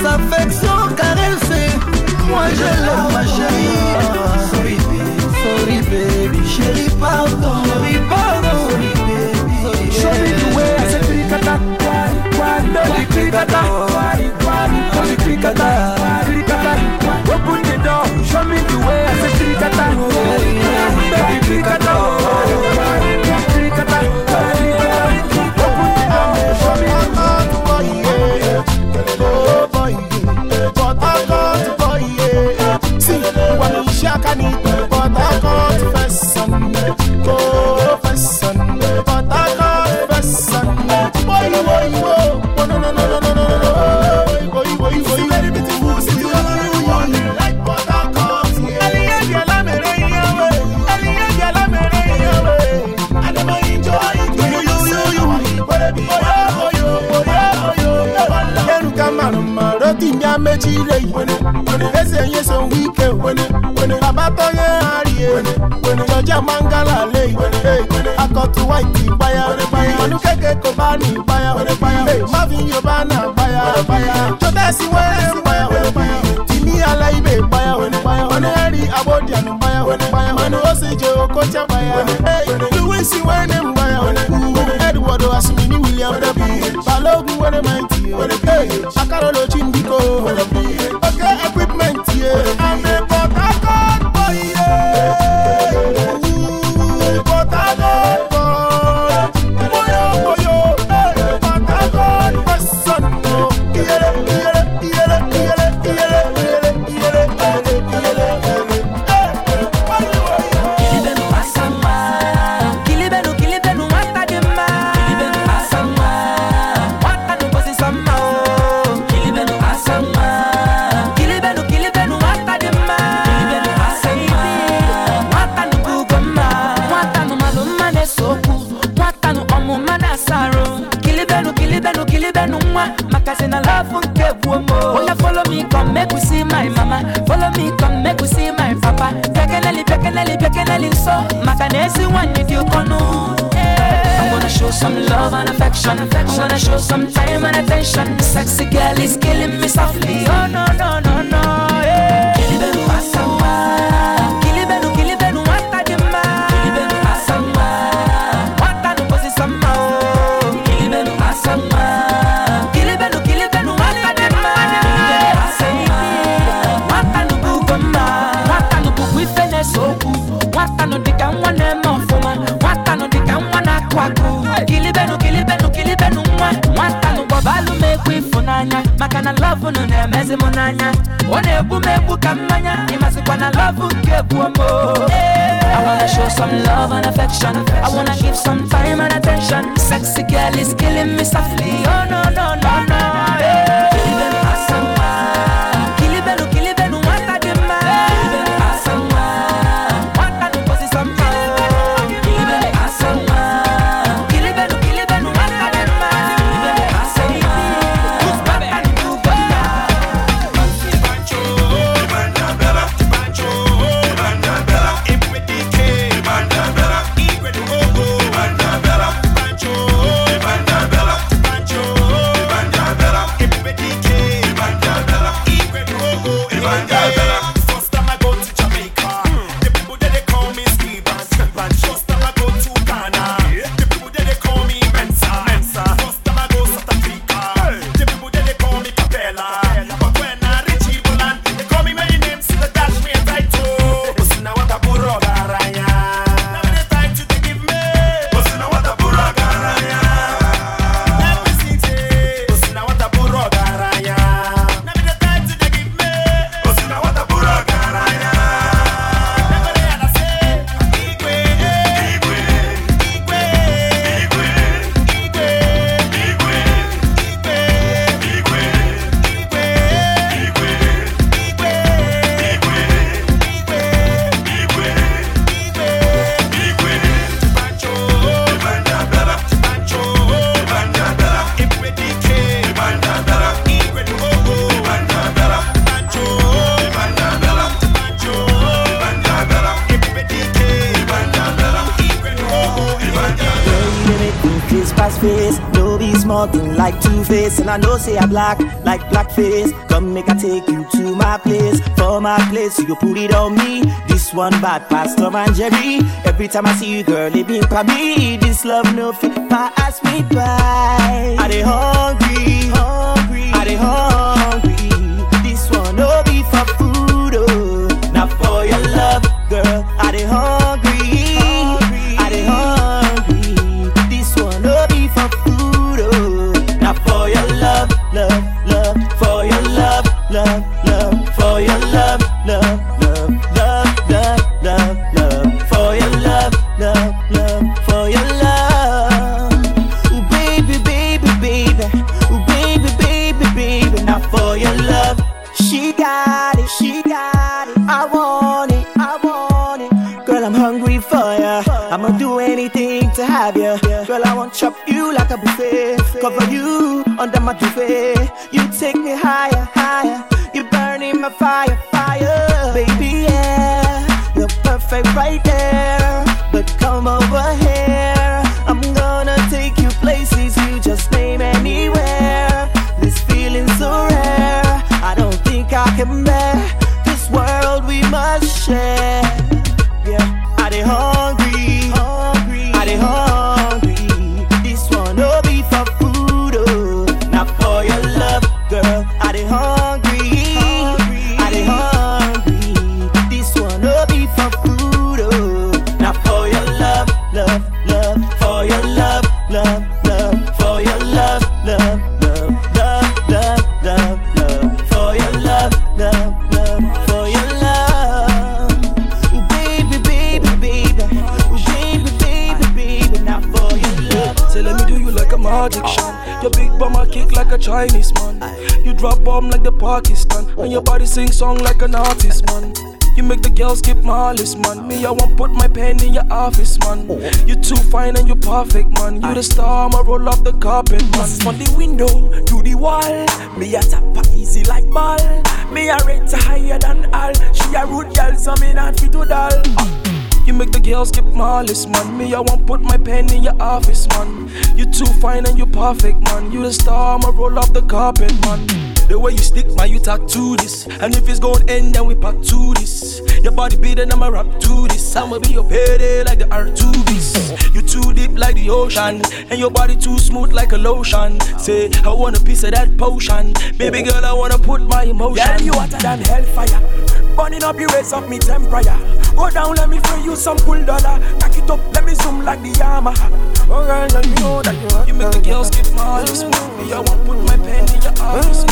tendresse affection caresse moi je l'aime ma chérie sorry baby sorry baby chérie pardon chérie pardon sorry baby Show me the way. I say why, baby krikata, why, why, baby krikata, krikata. Open the door. Show me the way. I say krikata, baby krikata, ìpayà mangala lè akọ̀tún wáìtì ìpayà ọdún kékeré kò bá ní ìpayà má fi yorùbá náà payà tó tẹ̀sí wẹ́rẹ́ ìpayà tìní aláìbẹ̀ ìpayà onírẹ́rì abódì àná ìpayà ọ̀nà ó sì jẹ́ okòjá ìpayà lewis wẹ́rẹ́ ìpayà edward asumini william balogun wẹ́rẹ́ mẹ́tì akárọ̀lọ́jì ń bí kò. Di ukonu. I wanna show some love and affection. I wanna show some time and attention. Sexy girl is killing me softly. Oh no no no na na-emezi n'anya. Ọ na-egbu m egbu ka mmanya, ịmasịkwa na nke. I wanna show some love and affection. I wanna give some time and attention. Sexy girl is killing me softly. Oh no no no no. Face. No be small thing like two face. And I know say I black like blackface. Come make I take you to my place. For my place, you put it on me. This one bad Pastor and Jerry. Every time I see you, girl, it be for me. This love no fit pass me by. Are they hungry? Hungry? Are they hungry? This one no be for food, oh. Not for your love, girl. Are they hungry? Cover you under my duvet. Sing song like an artist man. You make the girls skip my list, man. Me, I want put my pen in your office, man. Oh. You too fine and you perfect, man. You the star, I'ma roll off the carpet, man. From the window to the wall, me a tap easy like ball. Me a rate higher than all. She a rude girl, so me not fit to doll. You make the girls skip my man. Me, I won't put my pen in your office, man. You too fine and you perfect, man. You the star, I'ma roll off the carpet, man. The way you stick, man, you tattoo this. And if it's gon' end, then we part to this. Your body beating, I'ma rap to this. I'ma be your payday like the R2Bs. You too deep like the ocean, and your body too smooth like a lotion. Say, I want a piece of that potion. Baby girl, I wanna put my emotion. Girl, you hotter than hellfire. Burning up the race of me temperature. Go down, let me free you some cool dollar. Back it up, let me zoom like the armor. Oh girl, you know that you You make the girls skip my. Me, I want put my pen in your eyes.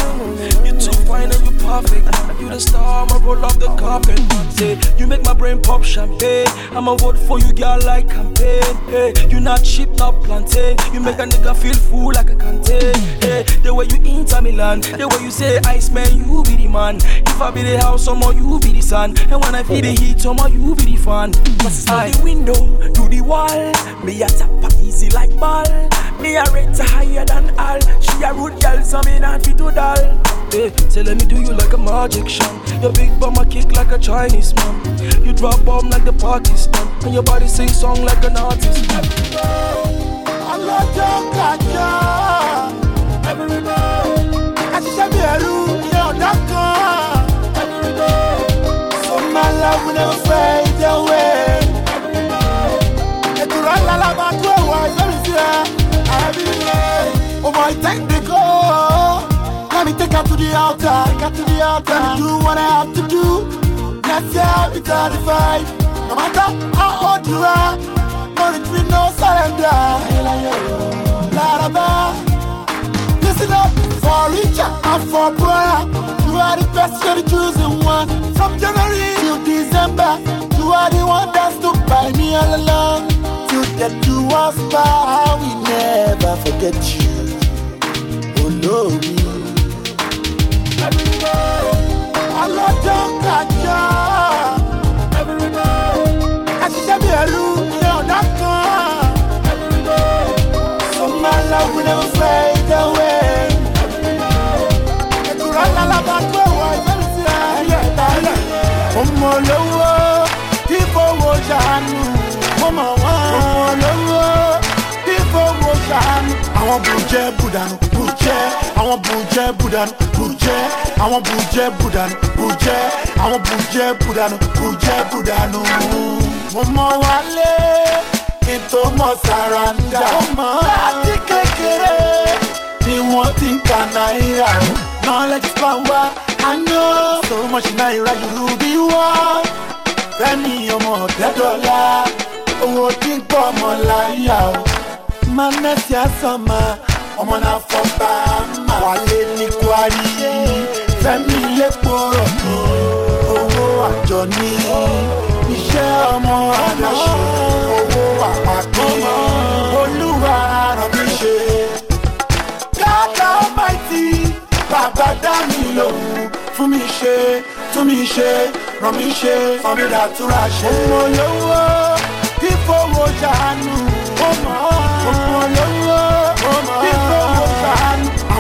You too fine and you perfect. You the star, I'ma roll off the carpet. Say, you make my brain pop champagne. I'ma vote for you, girl, like campaign. Hey, you not cheap, not plantain. You make a nigga feel full like a contain. Hey, the way you Inter Milan, the way you say ice man, you be the man. If I be the house, somehow you be the sun. And when I feel the heat, somehow you be the fan. From the window to the wall, me a tap easy like ball. Me a rate higher than all. She a rude girl, so me not fit to doll. Hey, say let me do you like a magic shot. Your big bum I kick like a Chinese man. You drop bomb like the Pakistan, and your body sing song like an artist. ọlọ́jọ́ kájọ́ àṣìṣe ọmọ ìtẹ́kìnìkó let me take her to the altar take her to the altar let me do what I have to do let's say I'll be thirty-five no matter how old you are. No retreat, no surrender. Laraba. Listen up for Richard and for brother. You are the best, you're the chosen one. From January till December, you are the one that stood by me all along. Till the two us by, we never forget you. lórí. ọlọ́jọ́ kájọ́ àṣìṣe mi ẹ̀rú ní ọ̀dọ́ kan. sọ́mà láwùlẹ̀ ń fẹ́ ìjẹ́wé. ìtura lálábà tó wọ ìfẹ́ sí ayé ìtàlẹ̀. ọmọ olówó kí fowó ṣàánú ọmọ wọn. ọmọ olówó kí fowó ṣàánú. àwọn bùrùjẹ́ bùdànù. Àwọn bùjẹ́ bùdànù bùjẹ́. Àwọn bùjẹ́ bùdànù bùjẹ́. Àwọn bùjẹ́ bùdànù bùjẹ́ bùdànù. Mo mọ wálé kí n tó mọ sàràǹdà. Láti kékeré ni wọ́n ti ń ka náírà. Knowledge power, I know. So much náírà you be one. Fẹ́mi ọmọ ọ̀dẹ́dọ́lá, owó tí ń pọ̀ ọmọ láyà o. Manẹ́sì àsọ̀mà, ọmọ náà fọ́ bá a. Wálé ní kwari, Fẹ́mi lẹ́pọ̀ rọ̀bì, owó àjọ ní. Iṣẹ́ ọmọ aláṣẹ, owó àpapọ̀, olúwa ràn mí ṣe. God Almighty, bàbá dá mi lòun, fún mi ṣe, tún mi ṣe, ràn mí ṣe, fún mi dàtúrà ṣe. Ọmọ olówó, fífowó ṣàánú, ọmọ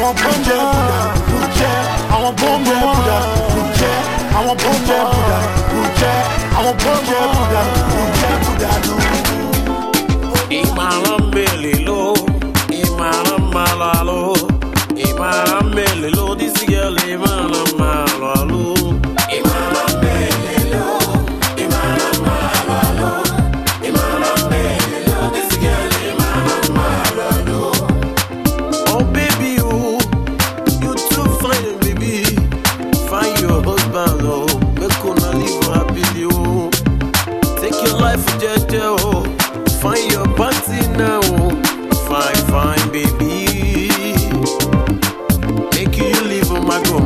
want boom Buddha, Buddha. I want boom Buddha, Buddha. I want boom Buddha, Buddha. I want boom Buddha, Buddha, Buddha. Imana mbelilo, imana malalo, imana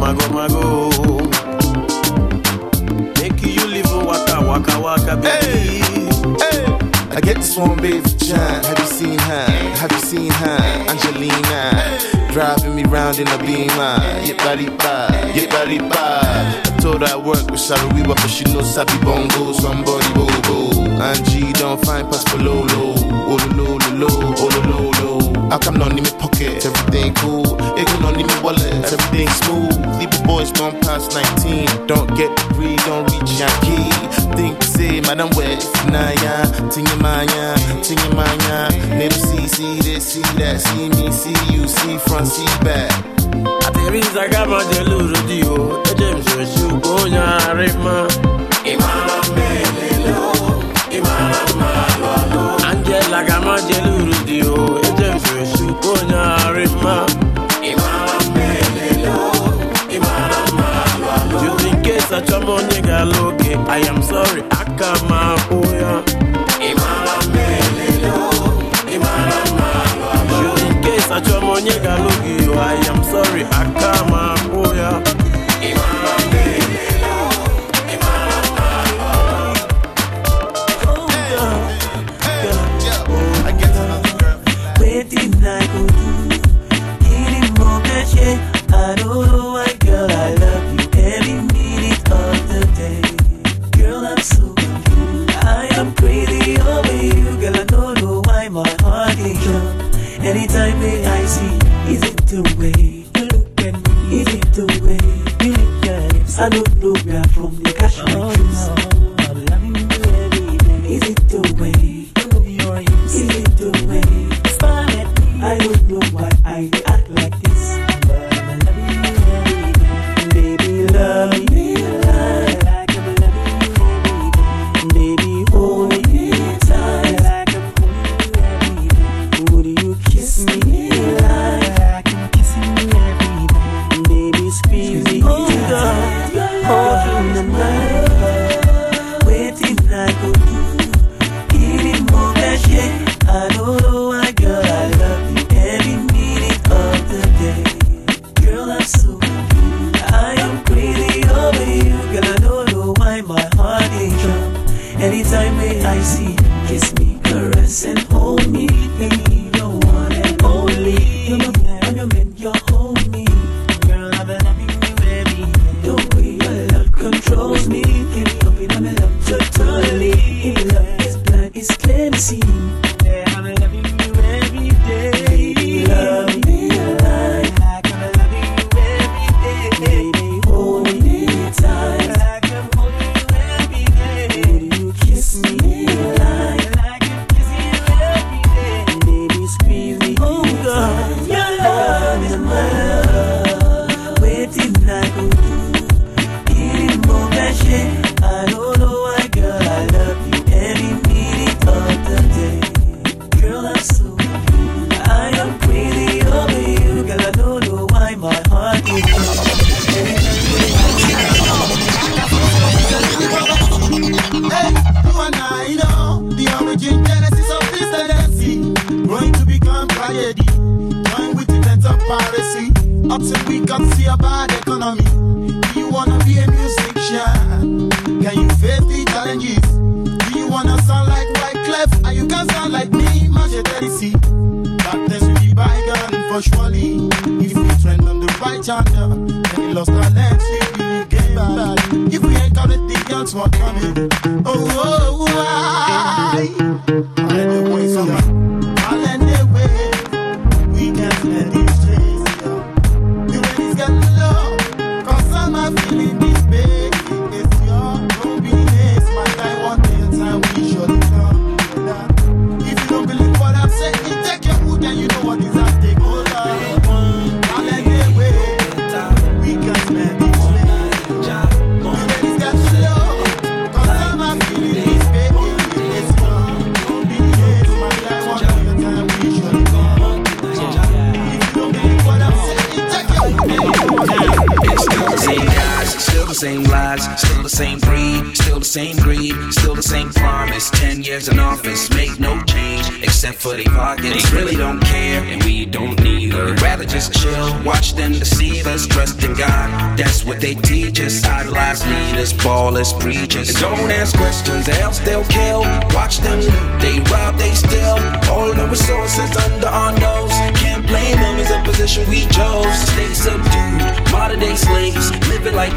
my go. Make you live waka, waka, waka, baby. Hey, hey. I get this one, baby, John. Have you seen her? Have you seen her? Angelina. Driving me round in a beamer. Yep, body ba, yep, body ba. I told her I work with Shariwa, but she knows Sabi Bongo, somebody boo boo. Angie don't find past March 19. Don't get we don't reach your key. Think say, Madam West, Naya, Tingimanya, Tingimanya. Name see, see this, see that, see me, see you, see front, see back. Ateris agama jeluru dio, ejem shoshu konya rima. Imama melelo, imama malolo. Angela gama jeluru dio, ejem shoshu konya rima. I am sorry, I can't.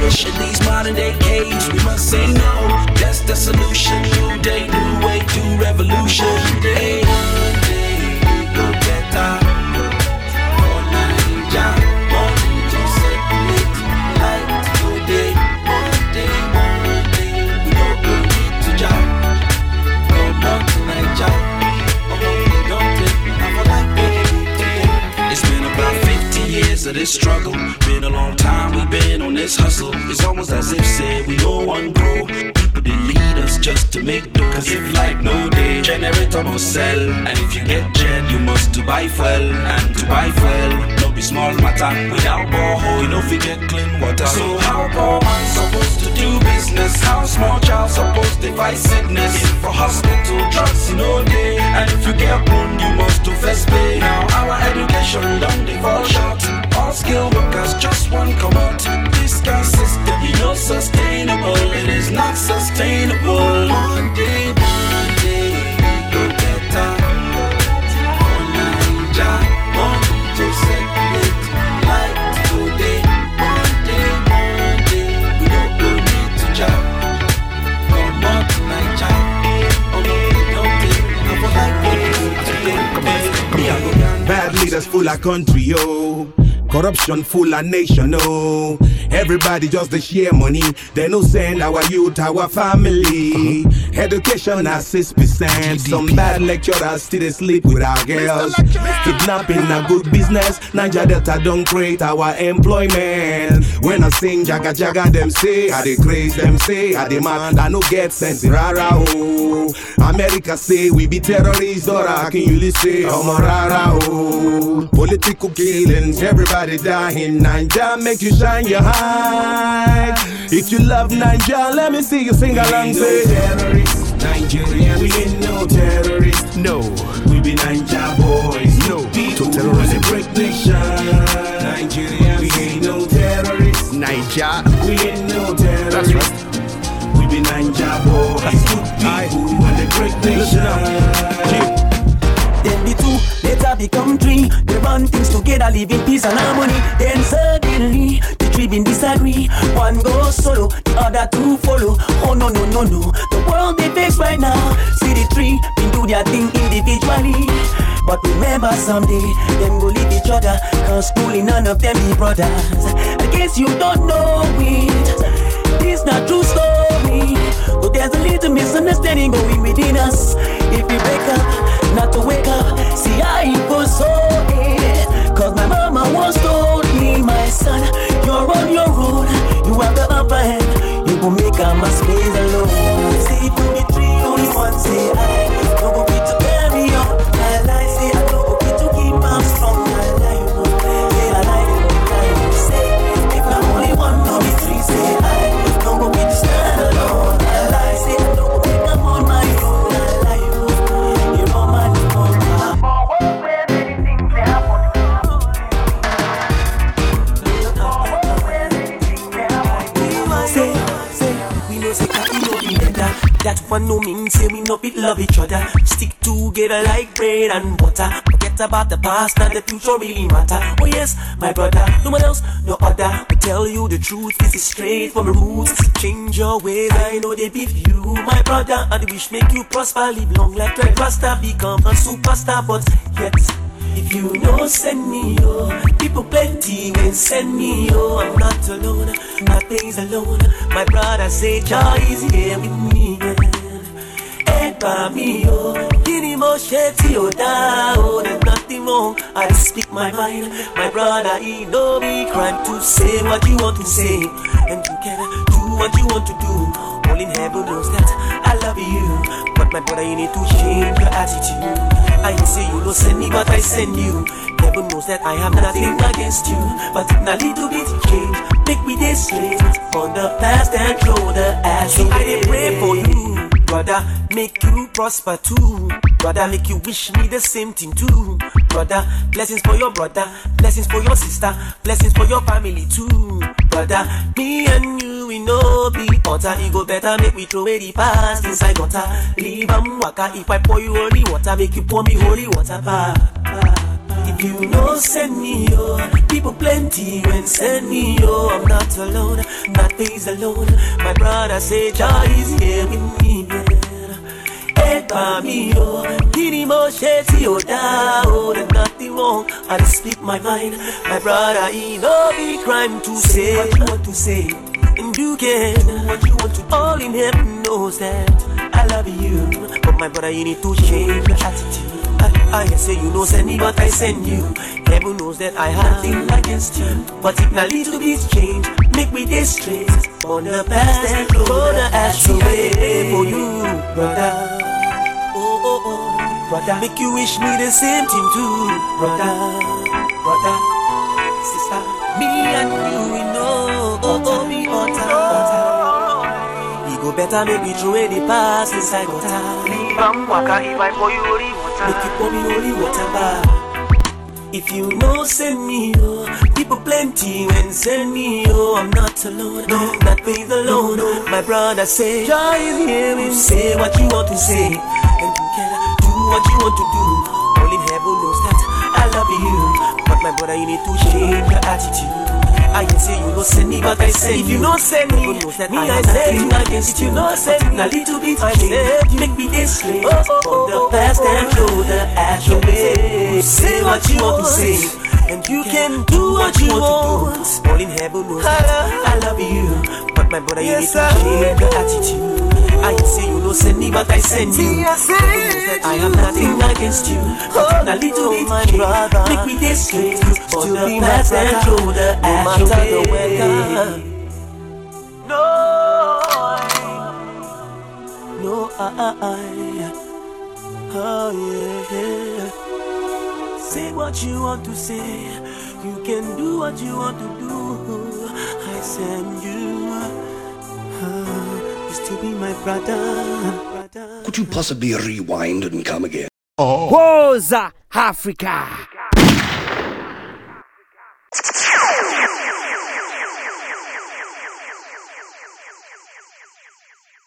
In these modern day caves. We must say no, that's the solution. New day, new way to revolution. This struggle. Been a long time we've been on this hustle. It's almost as if said we all one grow. People lead us just to make do. Cause if like no day, generator must sell. And if you get gen, you must to buy fuel. And to buy fuel, no be small matter. Without borehole, you know you get clean water. So how poor man supposed to do business? How small child supposed to fight sickness? If for hospital drugs, you know they. And if you get wound, you must to first pay. Now our education don't fall short. All skilled workers just one come out. This kind of system, you know, sustainable. It is not sustainable. One day, go better. One to separate. Like today, one day, one day, we don't go need to job. Come on to Naija, although we don't take, I for like baby today. Me, I go down. Bad leaders full of country, yo. Corruption full of nation, oh. Everybody just they share money. They no send our youth, our family. Education at six percent. Some bad lecturers still they sleep with our girls. Kidnapping a good business. Niger Delta don't create our employment. When I sing Jaga Jaga, them say I they craze, them say I demand I no get sense rara oh. America say we be terrorists, or I can you say oh rara oh. Political killings, everybody dying. Naija make you shine your eye. If you love Naija, let me see you sing along. Say terrorists, Nigerians, we ain't no terrorists. No, we be Naija boys. No, to terrorism. Break nation. Nigerians, we ain't no terrorists. Niger, we ain't no terrorists. That's right. We be Naija boys. Good people and the great nation. Later become three. They run things together, live in peace and harmony. Then suddenly the three been disagree. One goes solo, the other two follow. Oh no no no no, the world they face right now. See the three been do their thing individually. But remember someday them go leave each other. Cause truly none of them be brothers. I guess you don't know it. This not true story. But there's a little misunderstanding going within us. If we break up, not to wake up. See, I was so it. Cause my mama once told me, my son, you're on your own. You have the upper hand. You will make a my space alone. See, for me, three, only one say I. That one no mean say we no fit love each other. Stick together like bread and butter. Forget about the past and the future really matter. Oh yes, my brother, no one else, no other. We tell you the truth, this is straight from the roots. Change your ways, I know they beef you, my brother. And wish make you prosper, live long like Red Rasta, become a superstar. But yet. If you know, send me, oh. People plenty when send me, oh. I'm not alone, nothing's alone. My brother say, joy is here with me. Head by me, oh. Kini mo sheti, oh, da, oh. There's nothing wrong, I speak my mind. My brother, he know me crime to say what you want to say. And can do what you want to do. All in heaven knows that I love you. But my brother, you need to change your attitude. I say you don't send me, but I send you. Heaven knows that I have nothing against you, but in a little bit change, make me this straight on the past and throw the ash. I did pray for you, brother, make you prosper too. Brother, make you wish me the same thing too. Brother, blessings for your brother, blessings for your sister, blessings for your family too. Brother, me and you, we know be utter. It go better, make we throw away the past inside gutter. Leave am waka, if I pour you holy water, make you pour me holy water back. If you know, send me yo. People plenty when send me yo. I'm not alone, not face alone. My brother say joy is here with me. Head by me. Kini mo sheti o da oh. There's nothing wrong. I just speak my mind. My brother, he no be crime to say what to say. And you can what you want to. All in heaven knows that I love you. But my brother, you need to change your attitude. I, I say you know send me, but I send you. Heaven knows that I have nothing against you. But if a little bit change, make me this straight. On the past and the ash away for you, brother. Oh, oh, oh, brother. Make you wish me the same thing too, brother. Brother, sister. Me and better, make me throw the past inside gutter. Leave am waka if I pour you holy water. Make you pour me holy water back. If you know, send me, oh. People plenty when send me, oh. I'm not alone, no, not faith alone. No. My brother say, Joy is here, you say what you want to say, and can do what you want to do. Only heaven knows that I love you, but my brother, you need to change your attitude. I can say you don't send me, but I say if you don't send me, me I say you against you. No send me a little bit. I you make me this slave oh, oh, from the past oh, and throw the ash away. Say what you want to say. And you can do what you want. All in heaven knows I love you. But my brother, you need to change your attitude. I say you don't send me, but I send you. I have nothing against you. Oh, but a little bit my brother. Make me this straight. For the past and throw the ash away. No, no, I, oh yeah. Say what you want to say. You can do what you want to do. I send you. Could you possibly rewind and come again? Oh. Woza Africa.